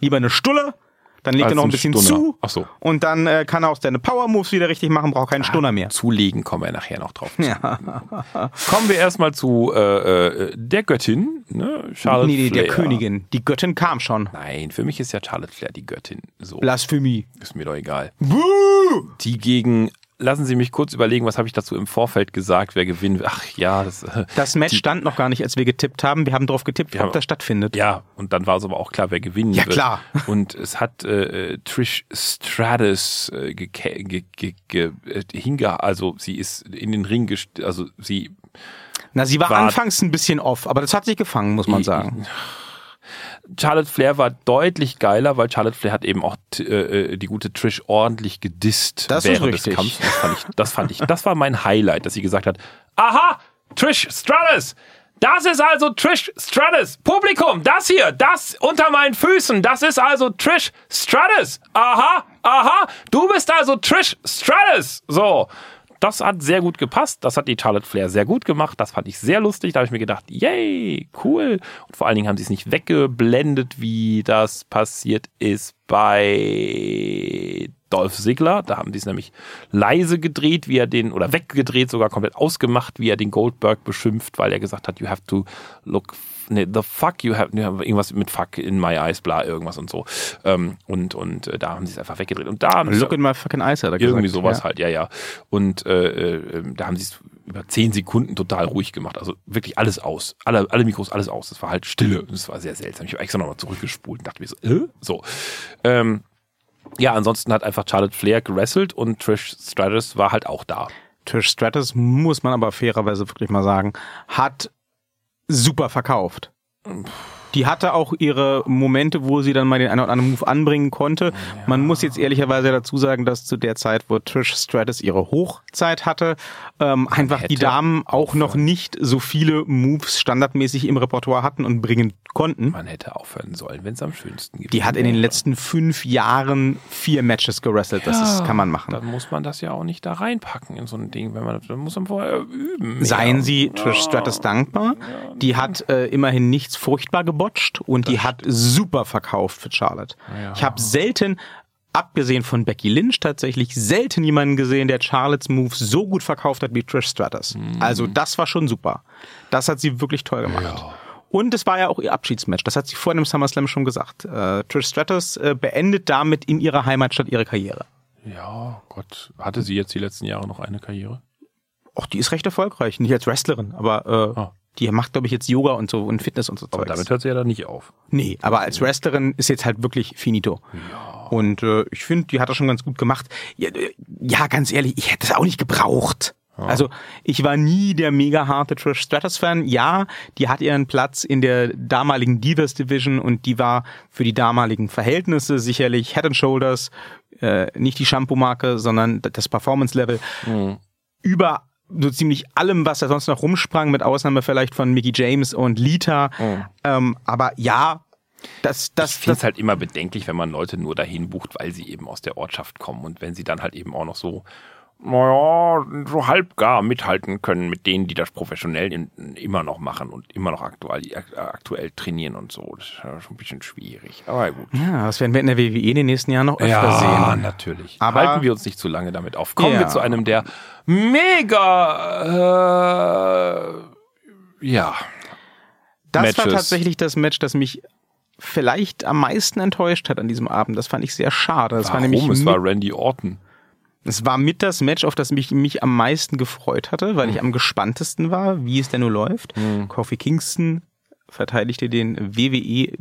Lieber eine Stulle, dann legt Als er noch ein bisschen Stunner. zu. Ach so. Und dann äh, kann er auch seine Power Moves wieder richtig machen, braucht keinen Stunner mehr. Zulegen kommen wir nachher noch drauf. Ja. Kommen wir erstmal zu äh, äh, der Göttin, ne? Charlotte Nee, nee, der Flair. Königin. Die Göttin kam schon. Nein, für mich ist ja Charlotte Flair die Göttin. So, Blasphemie. ist mir doch egal. Buh! Die gegen, lassen Sie mich kurz überlegen, was habe ich dazu im Vorfeld gesagt, wer gewinnen will. Ach ja, das, äh, Das Match stand noch gar nicht, als wir getippt haben. Wir haben darauf getippt, haben- ob das stattfindet. ja, und dann war es aber auch klar, wer gewinnen Ja, wird. klar. Und es hat äh, äh, Trish Stratus äh, geke- ge, ge, ge, äh, hinge, also sie ist in den Ring, gest also sie Na, sie war, War- anfangs ein bisschen off, aber das hat sich gefangen, muss man sagen. Charlotte Flair war deutlich geiler, weil Charlotte Flair hat eben auch äh, äh, die gute Trish ordentlich gedisst das während des Kampfs. Das fand, ich, das fand ich, das war mein Highlight, dass sie gesagt hat, aha, Trish Stratus, das ist also Trish Stratus. Publikum, das hier, das unter meinen Füßen, das ist also Trish Stratus. Aha, aha, du bist also Trish Stratus. So. Das hat sehr gut gepasst. Das hat die Charlotte Flair sehr gut gemacht. Das fand ich sehr lustig. Da habe ich mir gedacht, yay, cool. Und vor allen Dingen haben sie es nicht weggeblendet, wie das passiert ist bei Dolph Ziggler. Da haben die es nämlich leise gedreht, wie er den, oder weggedreht, sogar komplett ausgemacht, wie er den Goldberg beschimpft, weil er gesagt hat, you have to look nee, the fuck you have, irgendwas mit fuck in my eyes, bla, irgendwas und so. Ähm, und und äh, da haben sie es einfach weggedreht. Und da haben Look in my fucking eyes, hat er gesagt. Irgendwie sowas ja. halt, ja, ja. Und äh, äh, da haben sie es über zehn Sekunden total ruhig gemacht. Also wirklich alles aus. Alle, alle Mikros, alles aus. Es war halt Stille. Das war sehr seltsam. Ich habe extra nochmal zurückgespult und dachte mir so, äh? So. Ähm, ja, ansonsten hat einfach Charlotte Flair gewrestelt und Trish Stratus war halt auch da. Trish Stratus, muss man aber fairerweise wirklich mal sagen, hat super verkauft. Die hatte auch ihre Momente, wo sie dann mal den einen oder anderen Move anbringen konnte. Ja. Man muss jetzt ehrlicherweise dazu sagen, dass zu der Zeit, wo Trish Stratus ihre Hochzeit hatte, ähm, einfach die Damen auch noch nicht so viele Moves standardmäßig im Repertoire hatten und bringen konnten. Man hätte aufhören sollen, wenn es am schönsten gibt. Die hat in den letzten fünf Jahren vier Matches gewrestelt. Das ja, ist, kann man machen. Dann muss man das ja auch nicht da reinpacken in so ein Ding, wenn man dann muss man vorher üben. Seien Sie Trish Stratus dankbar. Die hat äh, immerhin nichts furchtbar geboten gebotcht und das die hat super verkauft für Charlotte. Ja. Ich habe selten abgesehen von Becky Lynch tatsächlich selten jemanden gesehen, der Charlottes Moves so gut verkauft hat wie Trish Stratus. Mhm. Also das war schon super. Das hat sie wirklich toll gemacht. Ja. Und es war ja auch ihr Abschiedsmatch. Das hat sie vor dem SummerSlam schon gesagt. Äh, Trish Stratus äh, beendet damit in ihrer Heimatstadt ihre Karriere. Ja, Gott. Hatte sie jetzt die letzten Jahre noch eine Karriere? Och, die ist recht erfolgreich. Nicht als Wrestlerin, aber äh, ah. Die macht, glaube ich, jetzt Yoga und so und Fitness und so. Aber Zeugs. damit hört sie ja dann nicht auf. Nee, aber als Wrestlerin ist jetzt halt wirklich finito. Ja. Und äh, ich finde, die hat das schon ganz gut gemacht. Ja, ja ganz ehrlich, ich hätte es auch nicht gebraucht. Ja. Also ich war nie der mega harte Trish Stratus Fan. Ja, die hat ihren Platz in der damaligen Divas Division und die war für die damaligen Verhältnisse sicherlich Head and Shoulders, äh, nicht die Shampoo-Marke, sondern das Performance-Level mhm. über so ziemlich allem, was da sonst noch rumsprang, mit Ausnahme vielleicht von Mickey James und Lita. Mhm. Ähm, aber ja, das, das, ich finde es halt immer bedenklich, wenn man Leute nur dahin bucht, weil sie eben aus der Ortschaft kommen und wenn sie dann halt eben auch noch so naja, so halb gar mithalten können mit denen, die das professionell in, immer noch machen und immer noch aktuell, aktuell trainieren und so. Das ist ja schon ein bisschen schwierig. Aber gut. Ja, das werden wir in der WWE in den nächsten Jahren noch öfter ja, sehen. Ja, natürlich. Aber Halten wir uns nicht zu lange damit auf. Kommen ja. wir zu einem der mega, äh, ja. Das Matches. war tatsächlich das Match, das mich vielleicht am meisten enttäuscht hat an diesem Abend. Das fand ich sehr schade. Das Warum? war nämlich es war Randy Orton. Es war mit das Match, auf das mich, mich am meisten gefreut hatte, weil ich am gespanntesten war, wie es denn nur läuft. Mhm. Kofi Kingston verteidigte den WWE,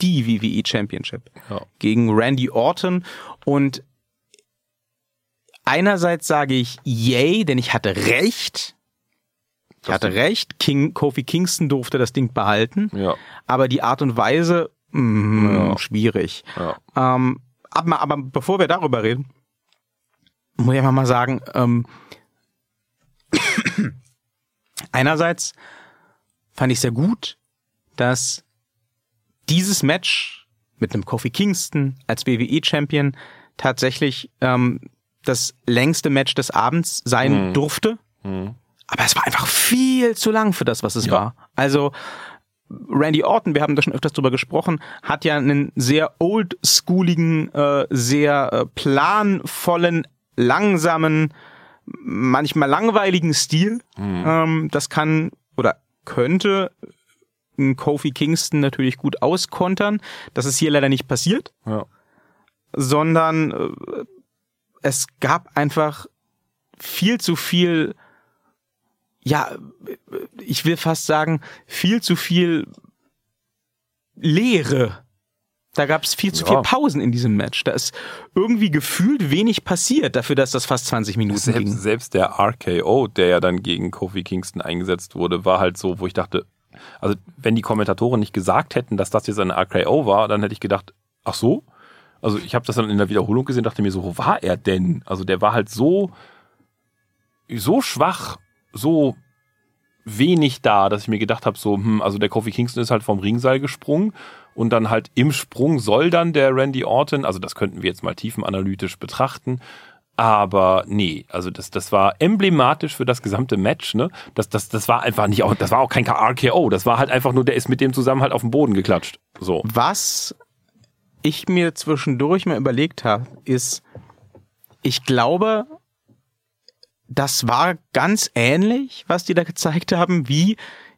die WWE Championship ja. gegen Randy Orton und einerseits sage ich yay, denn ich hatte recht. Ich hatte recht. King, Kofi Kingston durfte das Ding behalten. Ja. Aber die Art und Weise, mh, mm, ja. schwierig. Ja. Ähm, aber, aber bevor wir darüber reden, muss ich einfach mal sagen, ähm, einerseits fand ich sehr gut, dass dieses Match mit einem Kofi Kingston als WWE-Champion tatsächlich ähm, das längste Match des Abends sein mhm. durfte. Mhm. Aber es war einfach viel zu lang für das, was es ja. war. Also Randy Orton, wir haben da schon öfters drüber gesprochen, hat ja einen sehr oldschooligen, äh, sehr äh, planvollen, langsamen, manchmal langweiligen Stil. Mhm. Ähm, das kann oder könnte ein Kofi Kingston natürlich gut auskontern. Das ist hier leider nicht passiert. Ja. Sondern äh, es gab einfach viel zu viel, ja, ich will fast sagen, viel zu viel Leere da gab es viel zu ja. viel Pausen in diesem Match. Da ist irgendwie gefühlt wenig passiert dafür, dass das fast 20 Minuten selbst, ging. Selbst der RKO, der ja dann gegen Kofi Kingston eingesetzt wurde, war halt so, wo ich dachte, also wenn die Kommentatoren nicht gesagt hätten, dass das jetzt eine RKO war, dann hätte ich gedacht, ach so? Also ich habe das dann in der Wiederholung gesehen, dachte mir so, wo war er denn? Also der war halt so, so schwach, so wenig da, dass ich mir gedacht habe, so, hm, also der Kofi Kingston ist halt vom Ringseil gesprungen und dann halt im Sprung soll dann der Randy Orton, also das könnten wir jetzt mal tiefenanalytisch betrachten, aber nee, also das, das war emblematisch für das gesamte Match, ne? Das, das, das war einfach nicht auch, das war auch kein RKO, das war halt einfach nur, der ist mit dem zusammen halt auf den Boden geklatscht. So. Was ich mir zwischendurch mal überlegt habe, ist, ich glaube, das war ganz ähnlich, was die da gezeigt haben, wie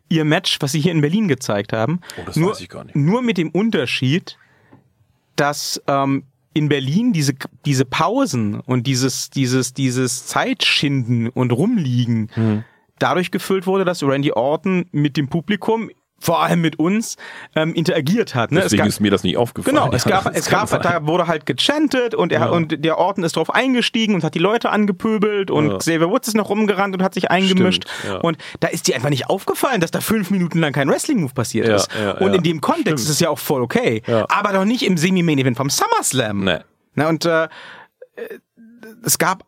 ihr Match, was sie hier in Berlin gezeigt haben. Oh, das nur, weiß ich gar nicht. Nur mit dem Unterschied, dass ähm, in Berlin diese, diese Pausen und dieses, dieses, dieses Zeitschinden und Rumliegen Hm. dadurch gefüllt wurde, dass Randy Orton mit dem Publikum vor allem mit uns ähm, interagiert hat. Ne? Es Deswegen gab- ist mir das nicht aufgefallen. Genau, es gab, es gab, sein. da wurde halt gechantet und er Ja. und der Orton ist drauf eingestiegen und hat die Leute angepöbelt und Ja. Xavier Woods ist noch rumgerannt und hat sich eingemischt Stimmt, und da ist dir einfach nicht aufgefallen, dass da fünf Minuten lang kein Wrestling-Move passiert ist. und in dem Kontext Stimmt. ist es ja auch voll okay, aber doch nicht im Semi-Main-Event vom SummerSlam. Nee. Na, und äh, es gab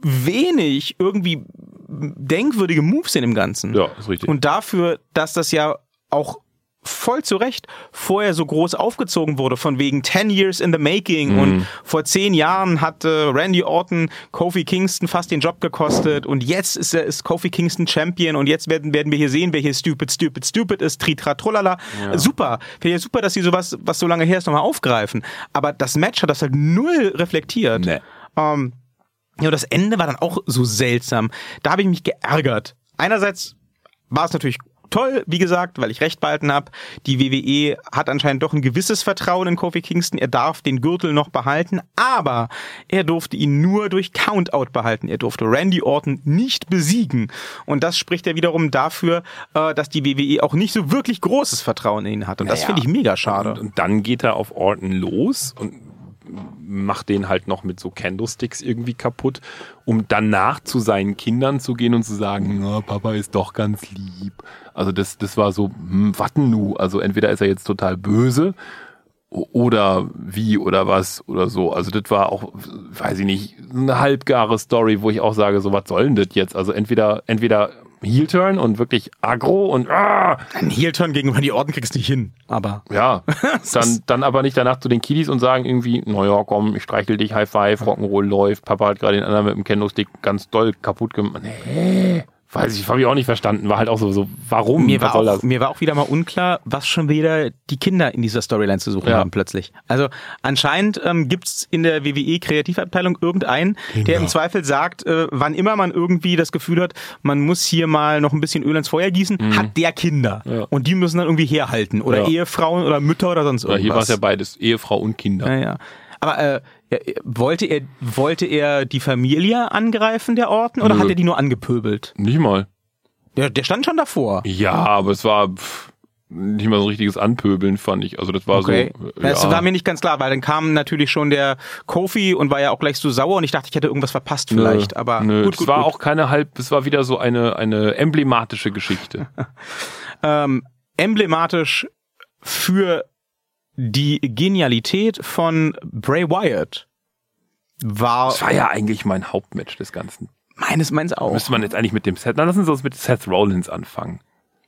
wenig irgendwie denkwürdige Moves in dem Ganzen. Ja, ist richtig. Und dafür, dass das ja auch voll zu Recht vorher so groß aufgezogen wurde, von wegen 10 years in the making Mhm. und vor zehn Jahren hat äh, Randy Orton Kofi Kingston fast den Job gekostet und jetzt ist, er, ist Kofi Kingston Champion und jetzt werden, werden wir hier sehen, wer hier stupid, stupid, stupid ist, tritra, trullala. Super. Finde ich super, dass sie sowas, was so lange her ist, nochmal aufgreifen. Aber das Match hat das halt null reflektiert. Nee. Ähm, ja, und das Ende war dann auch so seltsam. Da habe ich mich geärgert. Einerseits war es natürlich toll, wie gesagt, weil ich recht behalten habe. Die WWE hat anscheinend doch ein gewisses Vertrauen in Kofi Kingston. Er darf den Gürtel noch behalten, aber er durfte ihn nur durch Countout behalten. Er durfte Randy Orton nicht besiegen. Und das spricht ja wiederum dafür, äh, dass die WWE auch nicht so wirklich großes Vertrauen in ihn hat. Und das Naja. finde ich mega schade. Und, und dann geht er auf Orton los und macht den halt noch mit so Candlesticks irgendwie kaputt, um danach zu seinen Kindern zu gehen und zu sagen, "Na, Papa ist doch ganz lieb. Also das, das war so, hm, was denn nu? Also entweder ist er jetzt total böse oder wie oder was oder so. Also das war auch, weiß ich nicht, eine halbgare Story, wo ich auch sage, so was soll denn das jetzt? Also entweder, entweder Heel-Turn und wirklich aggro und ah, Ein Heel-Turn gegen Randy Orton kriegst du nicht hin, aber ja, dann, dann aber nicht danach zu den Kiddies und sagen irgendwie, naja, komm, ich streichel dich, High Five, Rock'n'Roll läuft, Papa hat gerade den anderen mit dem Kendo-Stick ganz doll kaputt gemacht. Nee, weiß ich, habe ich auch nicht verstanden. War halt auch so, so warum? Mir war, auch, mir war auch wieder mal unklar, was schon wieder die Kinder in dieser Storyline zu suchen Ja. haben plötzlich. Also anscheinend ähm, gibt's in der WWE Kreativabteilung irgendeinen, der im Zweifel sagt, äh, wann immer man irgendwie das Gefühl hat, man muss hier mal noch ein bisschen Öl ins Feuer gießen, hat der Kinder. Mhm. Ja. Und die müssen dann irgendwie herhalten. Oder Ja. Ehefrauen oder Mütter oder sonst Ja, irgendwas. hier war es ja beides, Ehefrau und Kinder. ja, ja. Aber äh, ja, wollte er wollte er die Familie angreifen, der Orten, oder Nö. hat er die nur angepöbelt? Nicht mal. Der, der stand schon davor. Ja, aber es war pff, nicht mal so ein richtiges Anpöbeln, fand ich. Also das war Okay. so. Das war mir nicht ganz klar, weil dann kam natürlich schon der Kofi und war ja auch gleich so sauer und ich dachte, ich hätte irgendwas verpasst vielleicht, Nö, aber nö, gut, es gut, war gut. auch keine halb, es war wieder so eine, eine emblematische Geschichte. ähm, emblematisch für die Genialität von Bray Wyatt war Das war ja eigentlich mein Hauptmatch des Ganzen. meines meins auch. Müsste man jetzt eigentlich mit dem Seth, dann lassen Sie uns mit Seth Rollins anfangen.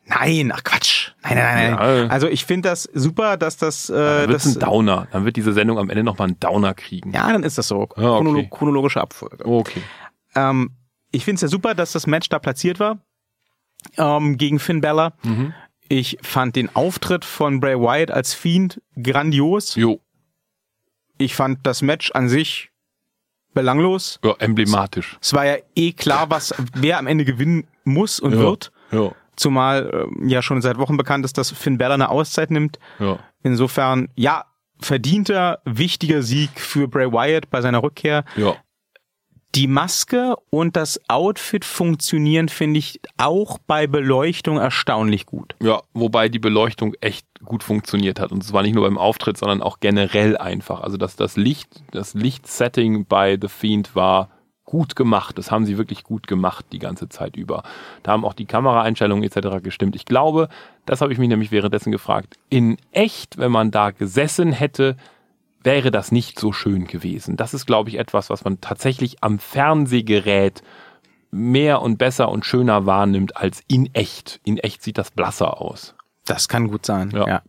Nein, ach Quatsch. Nein, nein, nein. Ja. Also ich finde das super, dass das, äh, Dann wird ein Downer. Dann wird diese Sendung am Ende nochmal einen Downer kriegen. ja, dann ist das so. Ja, okay. Chronolo chronologische Abfolge. Okay. Ähm, ich finde es ja super, dass das Match da platziert war ähm, gegen Finn Balor. Mhm. Ich fand den Auftritt von Bray Wyatt als Fiend grandios. Jo. Ich fand das Match an sich belanglos. Ja, emblematisch. Es war ja eh klar, was wer am Ende gewinnen muss und Ja. wird. Ja. Zumal ähm, ja schon seit Wochen bekannt ist, dass Finn Balor eine Auszeit nimmt. Ja. Insofern, ja, verdienter, wichtiger Sieg für Bray Wyatt bei seiner Rückkehr. Ja. Die Maske und das Outfit funktionieren, finde ich, auch bei Beleuchtung erstaunlich gut. Ja, wobei die Beleuchtung echt gut funktioniert hat. Und zwar nicht nur beim Auftritt, sondern auch generell einfach. Also dass das Licht, das Lichtsetting bei The Fiend war gut gemacht. Das haben sie wirklich gut gemacht die ganze Zeit über. Da haben auch die Kameraeinstellungen etc. gestimmt. Ich glaube, das habe ich mich nämlich währenddessen gefragt. In echt, wenn man da gesessen hätte, wäre das nicht so schön gewesen. Das ist, glaube ich, etwas, was man tatsächlich am Fernsehgerät mehr und besser und schöner wahrnimmt als in echt. In echt sieht das blasser aus. Das kann gut sein, ja. ja.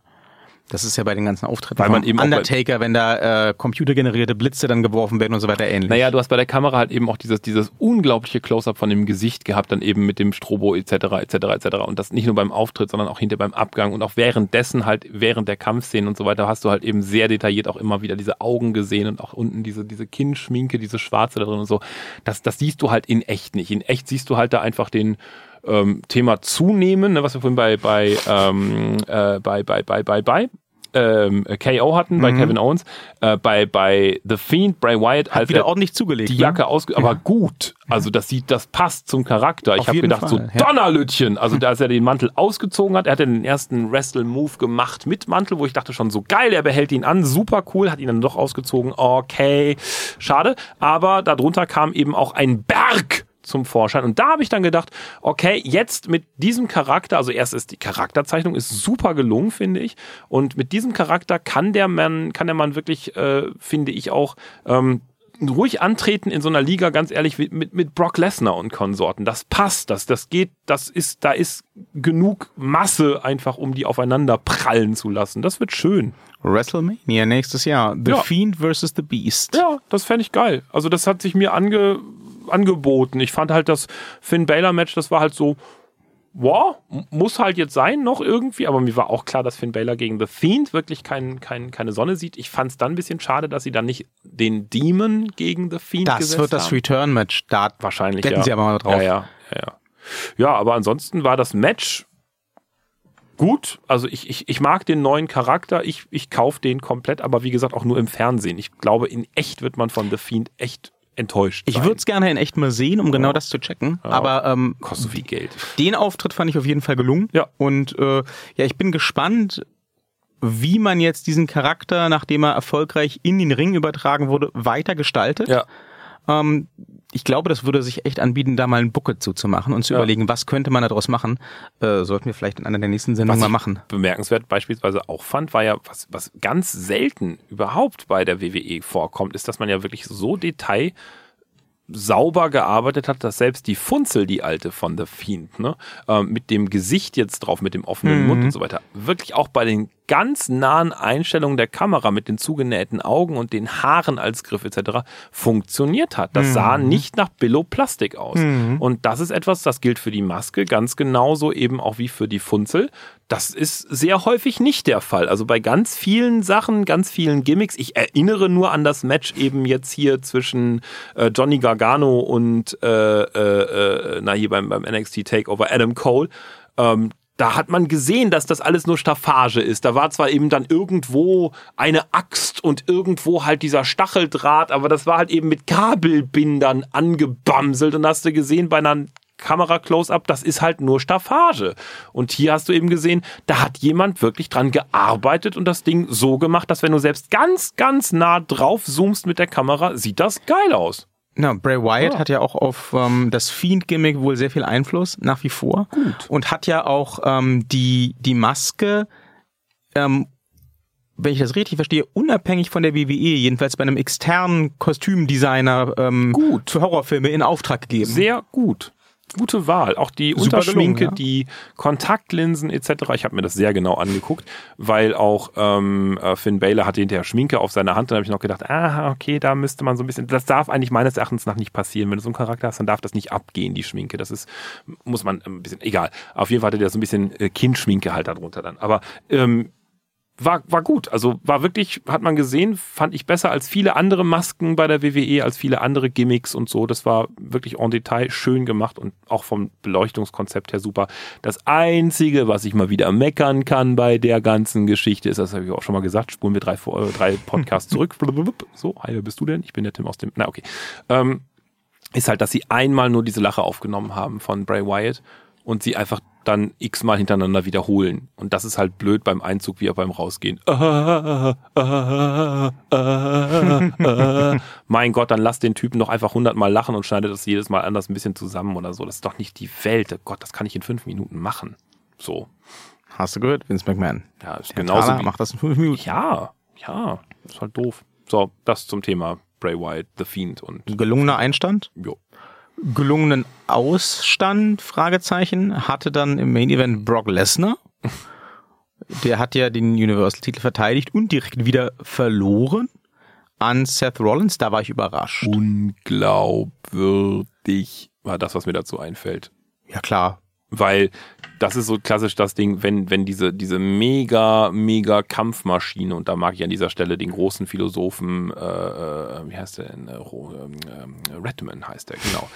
Das ist ja bei den ganzen Auftritten Weil man eben Undertaker, wenn da äh, computergenerierte Blitze dann geworfen werden und so weiter ähnlich. Naja, du hast bei der Kamera halt eben auch dieses, dieses unglaubliche Close-up von dem Gesicht gehabt, dann eben mit dem Strobo etc. etc. etc. Und das nicht nur beim Auftritt, sondern auch hinter beim Abgang und auch währenddessen halt während der Kampfszenen und so weiter hast du halt eben sehr detailliert auch immer wieder diese Augen gesehen und auch unten diese, diese Kinnschminke, diese schwarze da drin und so. Das, das siehst du halt in echt nicht. In echt siehst du halt da einfach den ähm, Thema zunehmen, ne, was wir vorhin bei, bei, ähm, äh, bei, bei, bei, bei, bei ähm, KO hatten bei mhm. Kevin Owens, äh, bei, bei The Fiend, Bray Wyatt, hat wieder ordentlich zugelegt. Die Jacke ne? ausge aber gut. Also das sieht, das passt zum Charakter. Ich habe gedacht, Fall, so ja. Donnerlütchen. Also als er den Mantel ausgezogen hat, er hat den ersten Wrestle-Move gemacht mit Mantel, wo ich dachte schon so geil, er behält ihn an, super cool, hat ihn dann doch ausgezogen. Okay, schade. Aber darunter kam eben auch ein Berg zum Vorschein. Und da habe ich dann gedacht, okay, jetzt mit diesem Charakter, also erst ist die Charakterzeichnung ist super gelungen, finde ich. Und mit diesem Charakter kann der Mann, kann der Mann wirklich, äh, finde ich auch, ähm, ruhig antreten in so einer Liga, ganz ehrlich, mit, mit Brock Lesnar und Konsorten. Das passt, das, das geht, das ist, da ist genug Masse einfach, um die aufeinander prallen zu lassen. Das wird schön. WrestleMania nächstes Jahr. The ja. Fiend versus The Beast. Ja, das fände ich geil. Also das hat sich mir ange, angeboten. Ich fand halt das Finn Baylor Match, das war halt so, wow, muss halt jetzt sein noch irgendwie, aber mir war auch klar, dass Finn Baylor gegen The Fiend wirklich kein, kein, keine Sonne sieht. Ich fand es dann ein bisschen schade, dass sie dann nicht den Demon gegen The Fiend das gesetzt haben. Das wird das Return-Match. Da wahrscheinlich, ja. sie aber mal drauf. Ja, ja, ja, ja. aber ansonsten war das Match gut. Also ich, ich, ich mag den neuen Charakter, ich, ich kaufe den komplett, aber wie gesagt auch nur im Fernsehen. Ich glaube, in echt wird man von The Fiend echt enttäuscht. Ich würde es gerne in echt mal sehen, um genau das zu checken. Ja. Aber ähm, kostet viel Geld. Den Auftritt fand ich auf jeden Fall gelungen. Ja. Und äh, ja, ich bin gespannt, wie man jetzt diesen Charakter, nachdem er erfolgreich in den Ring übertragen wurde, weiter gestaltet. Ja. Ähm, ich glaube, das würde sich echt anbieten, da mal ein Bucket zuzumachen und zu ja. überlegen, was könnte man daraus machen. Äh, sollten wir vielleicht in einer der nächsten Sendungen mal machen. Bemerkenswert beispielsweise auch fand, war ja, was, was ganz selten überhaupt bei der WWE vorkommt, ist, dass man ja wirklich so detail sauber gearbeitet hat, dass selbst die Funzel, die alte von The Fiend, ne, äh, mit dem Gesicht jetzt drauf, mit dem offenen mhm. Mund und so weiter, wirklich auch bei den ganz nahen Einstellungen der Kamera mit den zugenähten Augen und den Haaren als Griff etc. funktioniert hat. Das mhm. sah nicht nach Billo-Plastik aus. Mhm. Und das ist etwas, das gilt für die Maske ganz genauso eben auch wie für die Funzel. Das ist sehr häufig nicht der Fall. Also bei ganz vielen Sachen, ganz vielen Gimmicks. Ich erinnere nur an das Match eben jetzt hier zwischen äh, Johnny Gargano und äh, äh, äh na hier beim, beim NXT Takeover Adam Cole. Ähm, da hat man gesehen, dass das alles nur Staffage ist. Da war zwar eben dann irgendwo eine Axt und irgendwo halt dieser Stacheldraht, aber das war halt eben mit Kabelbindern angebamselt und hast du gesehen bei einer Kamera-Close-Up, das ist halt nur Staffage. Und hier hast du eben gesehen, da hat jemand wirklich dran gearbeitet und das Ding so gemacht, dass wenn du selbst ganz, ganz nah drauf zoomst mit der Kamera, sieht das geil aus. Na, Bray Wyatt oh. hat ja auch auf ähm, das Fiend-Gimmick wohl sehr viel Einfluss, nach wie vor. Gut. Und hat ja auch ähm, die, die Maske, ähm, wenn ich das richtig verstehe, unabhängig von der WWE, jedenfalls bei einem externen Kostümdesigner ähm, gut. für Horrorfilme in Auftrag gegeben. Sehr gut gute Wahl. Auch die Super Unterschminke, gelungen, ja. die Kontaktlinsen etc. Ich habe mir das sehr genau angeguckt, weil auch ähm, äh, Finn Baylor hatte hinterher Schminke auf seiner Hand. Dann habe ich noch gedacht, ah, okay, da müsste man so ein bisschen. Das darf eigentlich meines Erachtens nach nicht passieren. Wenn du so einen Charakter hast, dann darf das nicht abgehen, die Schminke. Das ist, muss man ein bisschen, egal. Auf jeden Fall hatte der so ein bisschen äh, Kindschminke halt darunter dann. Aber ähm, war, war gut. Also war wirklich, hat man gesehen, fand ich besser als viele andere Masken bei der WWE, als viele andere Gimmicks und so. Das war wirklich en Detail schön gemacht und auch vom Beleuchtungskonzept her super. Das Einzige, was ich mal wieder meckern kann bei der ganzen Geschichte, ist, das habe ich auch schon mal gesagt, spulen wir drei, äh, drei Podcasts zurück. So, hi, wer bist du denn? Ich bin der Tim aus dem, na okay. Ähm, ist halt, dass sie einmal nur diese Lache aufgenommen haben von Bray Wyatt und sie einfach dann x-mal hintereinander wiederholen. Und das ist halt blöd beim Einzug wie auch beim Rausgehen. mein Gott, dann lass den Typen doch einfach hundertmal lachen und schneidet das jedes Mal anders ein bisschen zusammen oder so. Das ist doch nicht die Welt. Gott, das kann ich in fünf Minuten machen. So. Hast du gehört, Vince McMahon? Ja, ist Der genauso wie, macht das in fünf Minuten. Ja, ja, ist halt doof. So, das zum Thema Bray Wyatt, The Fiend und Gelungener Einstand? jo. Gelungenen Ausstand, Fragezeichen, hatte dann im Main Event Brock Lesnar. Der hat ja den Universal-Titel verteidigt und direkt wieder verloren an Seth Rollins. Da war ich überrascht. unglaubwürdig war das, was mir dazu einfällt. Ja klar. Weil das ist so klassisch das Ding, wenn, wenn diese, diese mega, mega Kampfmaschine, und da mag ich an dieser Stelle den großen Philosophen, äh, äh, wie heißt der denn? Äh, ähm, ähm, Redman heißt der, genau,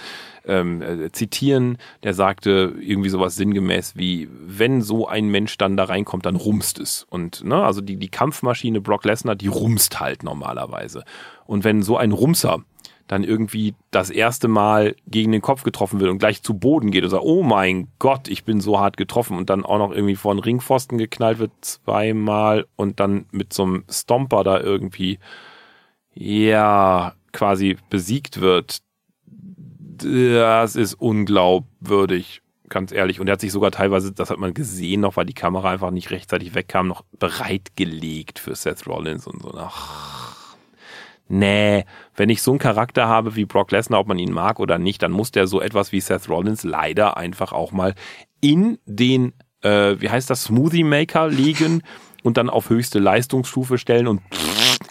ähm, äh, zitieren, der sagte irgendwie sowas sinngemäß wie, wenn so ein Mensch dann da reinkommt, dann rumst es. Und ne, also die, die Kampfmaschine Brock Lesnar, die rumst halt normalerweise. Und wenn so ein Rumser dann irgendwie das erste Mal gegen den Kopf getroffen wird und gleich zu Boden geht und sagt, oh mein Gott, ich bin so hart getroffen und dann auch noch irgendwie vor einen Ringpfosten geknallt wird zweimal und dann mit so einem Stomper da irgendwie, ja, quasi besiegt wird. Das ist unglaubwürdig, ganz ehrlich. Und er hat sich sogar teilweise, das hat man gesehen noch, weil die Kamera einfach nicht rechtzeitig wegkam, noch bereitgelegt für Seth Rollins und so. Ach, nee, wenn ich so einen Charakter habe wie Brock Lesnar, ob man ihn mag oder nicht, dann muss der so etwas wie Seth Rollins leider einfach auch mal in den, äh, wie heißt das, Smoothie Maker legen und dann auf höchste Leistungsstufe stellen und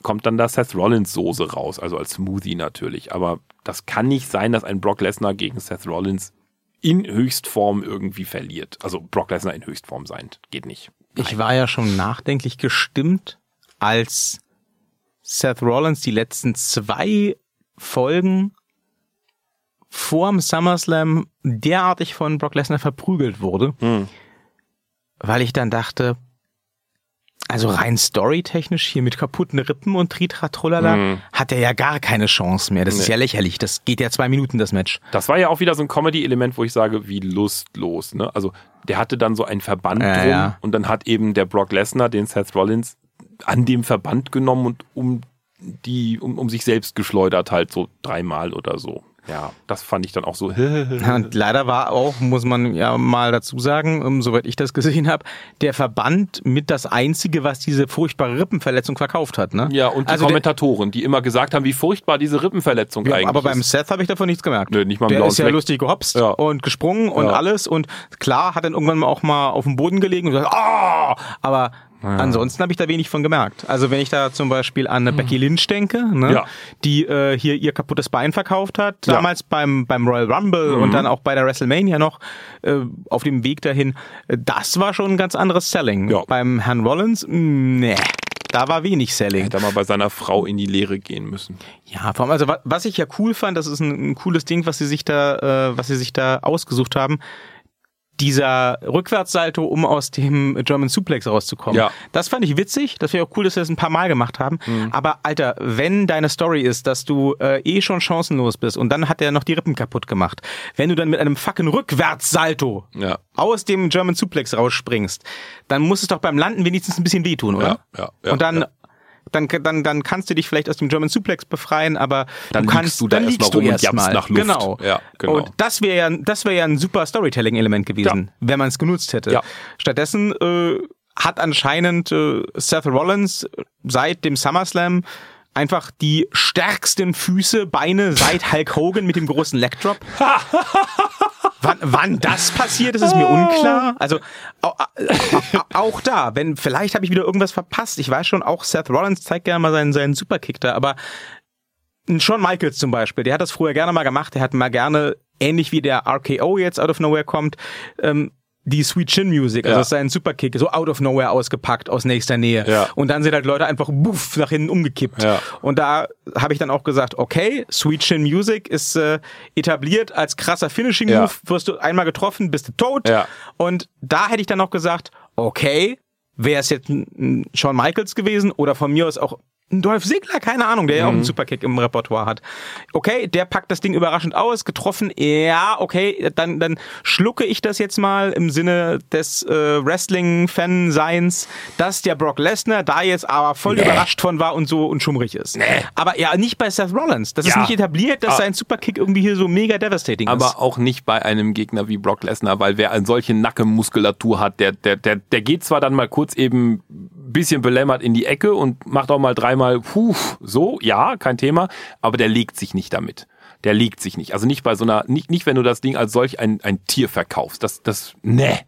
kommt dann da Seth Rollins Soße raus, also als Smoothie natürlich. Aber das kann nicht sein, dass ein Brock Lesnar gegen Seth Rollins in Höchstform irgendwie verliert. Also Brock Lesnar in Höchstform sein, geht nicht. Ich war ja schon nachdenklich gestimmt, als Seth Rollins die letzten zwei Folgen vorm SummerSlam derartig von Brock Lesnar verprügelt wurde, Hm. weil ich dann dachte, also rein storytechnisch hier mit kaputten Rippen und Tritratrolala Mhm. hat er ja gar keine Chance mehr. Das ist Nee. ja lächerlich. Das geht ja zwei Minuten, das Match. Das war ja auch wieder so ein Comedy-Element, wo ich sage, wie lustlos. Ne? Also der hatte dann so einen Verband Ja, drum ja. und dann hat eben der Brock Lesnar den Seth Rollins an dem Verband genommen und um die, um, um sich selbst geschleudert halt so dreimal oder so. Ja, das fand ich dann auch so. Und leider war auch, muss man ja mal dazu sagen, um, soweit ich das gesehen habe, der Verband mit das einzige, was diese furchtbare Rippenverletzung verkauft hat. Ne? Ja, und die Also der- Kommentatoren, die immer gesagt haben, wie furchtbar diese Rippenverletzung Ja, eigentlich aber beim ist. Seth habe ich davon nichts gemerkt. Nö, nicht mal einen Der ist ja Fleck. lustig gehopst Ja. und gesprungen und Ja. alles und klar hat dann irgendwann auch mal auf dem Boden gelegen und gesagt, ah, aber ansonsten habe ich da wenig von gemerkt. Also wenn ich da zum Beispiel an eine Becky Lynch denke, ne, Hm. Ja. die äh, hier ihr kaputtes Bein verkauft hat, Ja. damals beim beim Royal Rumble Mhm. und dann auch bei der WrestleMania noch äh, auf dem Weg dahin, äh, das war schon ein ganz anderes Selling. Ja. Beim Herrn Rollins, mh, nee. Da war wenig Selling. Hätte mal bei seiner Frau in die Lehre gehen müssen. Ja, vor allem, also wa- was ich ja cool fand, das ist ein, ein cooles Ding, was sie sich da, äh, was sie sich da ausgesucht haben. Dieser Rückwärtssalto, um aus dem German Suplex rauszukommen. Ja. Das fand ich witzig. Das wäre auch cool, dass wir das ein paar Mal gemacht haben. Aber Alter, wenn deine Story ist, dass du äh, eh schon chancenlos bist und dann hat er noch die Rippen kaputt gemacht, wenn du dann mit einem fucking Rückwärtssalto Ja. aus dem German Suplex rausspringst, dann muss es doch beim Landen wenigstens ein bisschen wehtun, oder? Ja, ja, ja, und dann, ja. Dann, dann, dann kannst du dich vielleicht aus dem German Suplex befreien, aber Dann du liegst kannst, du da dann liegst du rum und erst jammst mal. nach Luft. Genau. Ja, genau. Und das wäre ja, das wäre ja ein super Storytelling-Element gewesen, wenn man es genutzt hätte. Ja. Stattdessen äh, hat anscheinend äh, Seth Rollins seit dem SummerSlam einfach die stärksten Füße, Beine seit Hulk Hogan mit dem großen Legdrop. wann, wann das passiert ist, ist mir unklar. Also au- au- auch da, wenn vielleicht habe ich wieder irgendwas verpasst. Ich weiß schon, auch Seth Rollins zeigt gerne mal seinen, seinen Superkick da, aber Shawn Michaels zum Beispiel, der hat das früher gerne mal gemacht. Der hat mal gerne, ähnlich wie der RKO jetzt out of nowhere kommt, ähm, die Sweet Chin Music, also Ja. das ist sein Superkick, so out of nowhere ausgepackt aus nächster Nähe. Ja. Und dann sind halt Leute einfach buff nach hinten umgekippt. Ja. Und da habe ich dann auch gesagt, okay, Sweet Chin Music ist äh, etabliert als krasser Finishing Move. Wirst du einmal getroffen, bist du tot. Ja. Und da hätte ich dann noch gesagt, okay, wäre es jetzt ein- ein Shawn Michaels gewesen oder von mir aus auch ein Dolph Ziggler, keine Ahnung, der ja auch Mhm. einen Superkick im Repertoire hat. Okay, der packt das Ding überraschend aus, getroffen, ja, okay, dann, dann schlucke ich das jetzt mal im Sinne des äh, Wrestling-Fan-Seins, dass der Brock Lesnar da jetzt aber voll überrascht von war und so und schummrig ist. Aber ja, nicht bei Seth Rollins. Das ist Ja. nicht etabliert, dass Ah. sein Superkick irgendwie hier so mega devastating ist. Aber auch nicht bei einem Gegner wie Brock Lesnar, weil wer eine solche Nackenmuskulatur hat, der, der, der, der geht zwar dann mal kurz eben bisschen belämmert in die Ecke und macht auch mal dreimal, puh, so, ja, kein Thema, aber der legt sich nicht damit. Der legt sich nicht. Also nicht bei so einer, nicht, nicht wenn du das Ding als solch ein, ein Tier verkaufst. Das, das, ne,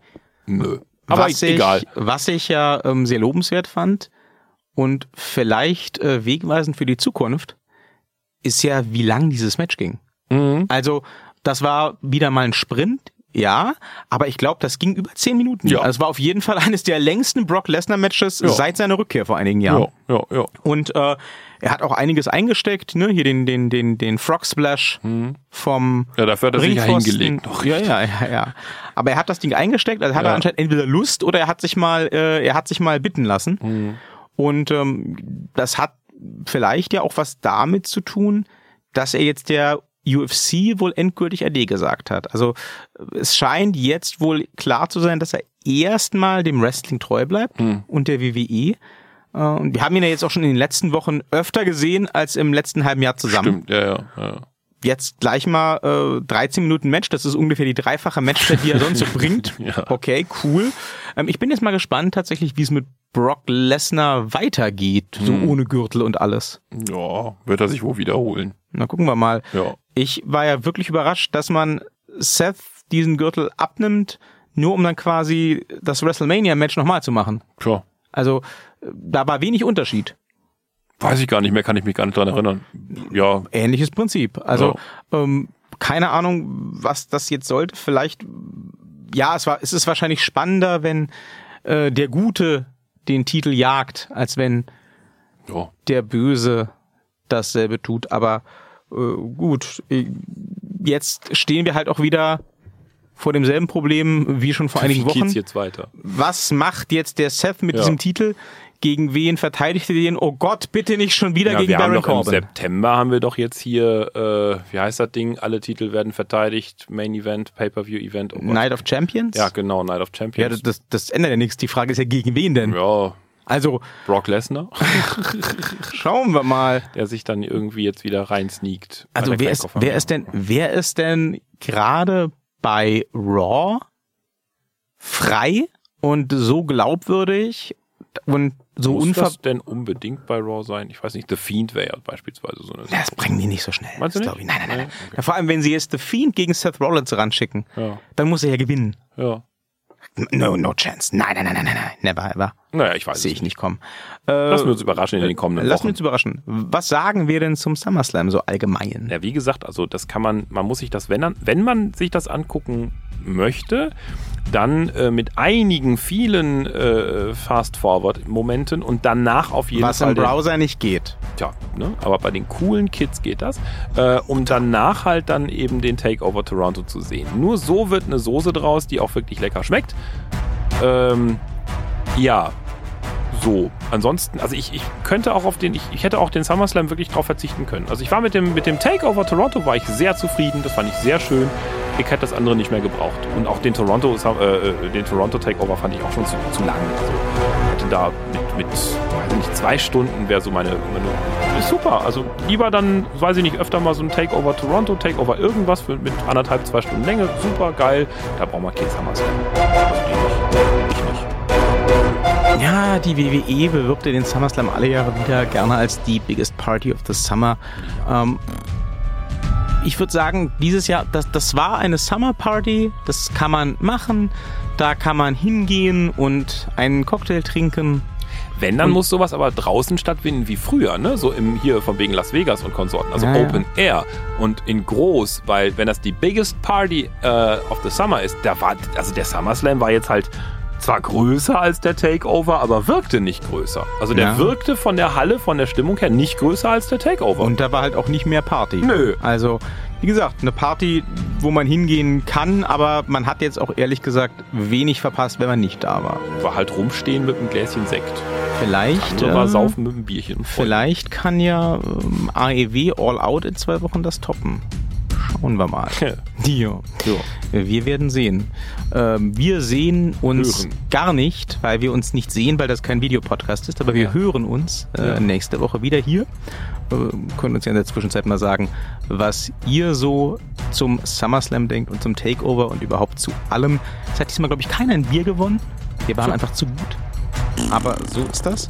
nö. Aber was egal. Ich, was ich ja ähm, sehr lobenswert fand und vielleicht äh, wegweisend für die Zukunft, ist ja, wie lang dieses Match ging. Mhm. Also, das war wieder mal ein Sprint, ja, aber ich glaube, das ging über zehn Minuten. Ja. Also, es war auf jeden Fall eines der längsten Brock Lesnar-Matches Ja. seit seiner Rückkehr vor einigen Jahren. Ja, ja, ja. Und äh, er hat auch einiges eingesteckt, ne? Hier den, den, den, den Frog Splash vom Ja, dafür hat er sich ja hingelegt. Doch, ja, ja, ja, ja. Aber er hat das Ding eingesteckt, also hat Ja. er anscheinend entweder Lust oder er hat sich mal, äh, er hat sich mal bitten lassen. Mhm. Und ähm, das hat vielleicht ja auch was damit zu tun, dass er jetzt der UFC wohl endgültig AD gesagt hat. Also es scheint jetzt wohl klar zu sein, dass er erstmal dem Wrestling treu bleibt Mhm. und der WWE. Äh, Und wir haben ihn ja jetzt auch schon in den letzten Wochen öfter gesehen als im letzten halben Jahr zusammen Stimmt, ja, ja, ja. jetzt gleich mal äh, 13 Minuten Match. Das ist ungefähr die dreifache Matchzeit, die er sonst so bringt. Ja. Okay, cool. Ähm, ich bin jetzt mal gespannt tatsächlich, wie es mit Brock Lesnar weitergeht, so Hm. ohne Gürtel und alles. Ja, wird er sich wohl wiederholen. Na, gucken wir mal. Ja. Ich war ja wirklich überrascht, dass man Seth diesen Gürtel abnimmt, nur um dann quasi das WrestleMania-Match nochmal zu machen. Tja. Also, äh, da war wenig Unterschied. Weiß ich gar nicht mehr, kann ich mich gar nicht dran erinnern. Ja, ähnliches Prinzip. Also ähm, keine Ahnung, was das jetzt sollte. Vielleicht, ja, es war, es ist wahrscheinlich spannender, wenn äh, der Gute den Titel jagt, als wenn ja. der Böse dasselbe tut. Aber äh, gut, äh, jetzt stehen wir halt auch wieder vor demselben Problem wie schon vor einigen Wochen. jetzt weiter? Was macht jetzt der Seth mit Ja. diesem Titel? Gegen wen verteidigt er den? Oh Gott, bitte nicht schon wieder Ja, gegen wir haben Baron doch im Corbin. September haben wir doch jetzt hier, äh, wie heißt das Ding? Alle Titel werden verteidigt. Main Event, Pay-Per-View-Event. Oh Gott. Night of Champions? Ja, genau, Night of Ja, Champions. das, das, das ändert ja nichts. Die Frage ist ja, gegen wen denn? Ja, Also, Brock Lesnar, schauen wir mal. der sich dann irgendwie jetzt wieder rein sneakt. Also, wer ist, wer ist denn, wer ist denn gerade bei Raw frei und so glaubwürdig und so Muss unver... das denn unbedingt bei Raw sein? Ich weiß nicht, The Fiend wäre ja beispielsweise so eine Ja, das bringen die nicht so schnell. Meinst du nicht? Nein, nein, nein. Nein. Okay. Ja, vor allem, wenn sie jetzt The Fiend gegen Seth Rollins ranschicken, Ja, dann muss er ja gewinnen. ja. No, no chance. Nein, nein, nein, nein, nein. Never ever. Naja, ich weiß Sehe ich nicht. kommen. Äh, Lassen wir uns überraschen in den kommenden Lassen wir Wochen. uns überraschen. Was sagen wir denn zum SummerSlam so allgemein? Ja, wie gesagt, also das kann man, man muss sich das, wenn, wenn man sich das angucken möchte, dann äh, mit einigen vielen äh, Fast-Forward-Momenten und danach auf jeden Was Fall im den- Browser nicht geht. Tja, ne? aber bei den coolen Kids geht das, äh, um danach halt dann eben den Takeover Toronto zu sehen. Nur so wird eine Soße draus, die auch wirklich lecker schmeckt. Ähm, ja, so. Ansonsten, also ich, ich könnte auch auf den, ich, ich hätte auch den SummerSlam wirklich drauf verzichten können. Also ich war mit dem, mit dem Takeover Toronto war ich sehr zufrieden, das fand ich sehr schön. Ich hätte das andere nicht mehr gebraucht. Und auch den Toronto, äh, äh, den Toronto Takeover fand ich auch schon zu, zu lang. Also hätte da mit, mit weiß ich nicht, zwei Stunden wäre so meine, meine ist super. Also lieber dann, weiß ich nicht, öfter mal so ein Takeover Toronto, Takeover irgendwas für, mit anderthalb, zwei Stunden Länge. Super geil. Da brauchen wir. Also die nicht. Ich nicht. Ja, die WWE bewirbt ja den SummerSlam alle Jahre wieder gerne als die biggest party of the summer. Ähm, ich würde sagen, dieses Jahr, das, das war eine Summer Party, das kann man machen, da kann man hingehen und einen Cocktail trinken. Wenn, dann Und- muss sowas aber draußen stattfinden wie früher, ne? So im hier von wegen Las Vegas und Konsorten. Also Ja, ja. Open Air und in groß, weil wenn das die biggest party äh, of the summer ist, da war, also der SummerSlam war jetzt halt zwar größer als der Takeover, aber wirkte nicht größer. Also der Ja. wirkte von der Halle, von der Stimmung her nicht größer als der Takeover. Und da war halt auch nicht mehr Party. Nö. Also, wie gesagt, eine Party, wo man hingehen kann, aber man hat jetzt auch ehrlich gesagt wenig verpasst, wenn man nicht da war. war halt rumstehen mit einem Gläschen Sekt. Vielleicht. Andere war äh, saufen mit einem Bierchen. Vielleicht kann ja ähm, AEW All Out in zwei Wochen das toppen. Schauen wir mal. Ja. Wir werden sehen. Ähm, wir sehen uns Hören. gar nicht, weil wir uns nicht sehen, weil das kein Videopodcast ist, aber wir Ja. hören uns äh, Ja. nächste Woche wieder hier. Äh, können uns ja in der Zwischenzeit mal sagen, was ihr so zum SummerSlam denkt und zum Takeover und überhaupt zu allem. Es hat diesmal, glaube ich, keiner ein Bier gewonnen. Wir waren So. einfach zu gut. Aber so ist das.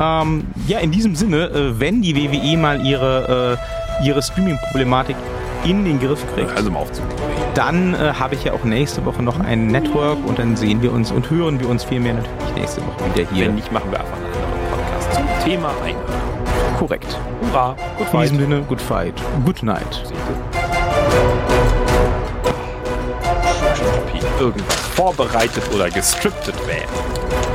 Ähm, ja, in diesem Sinne, äh, wenn die WWE mal ihre, äh, ihre Streaming-Problematik in den Griff kriegt, Also mal dann äh, habe ich ja auch nächste Woche noch ein Network und dann sehen wir uns und hören wir uns vielmehr natürlich nächste Woche wieder hier. Wenn nicht, machen wir einfach einen anderen Podcast zum Thema Einhörner. Korrekt. Hurra, gut In diesem Sinne, good fight. Good night. irgendwas vorbereitet oder gestriptet wäre.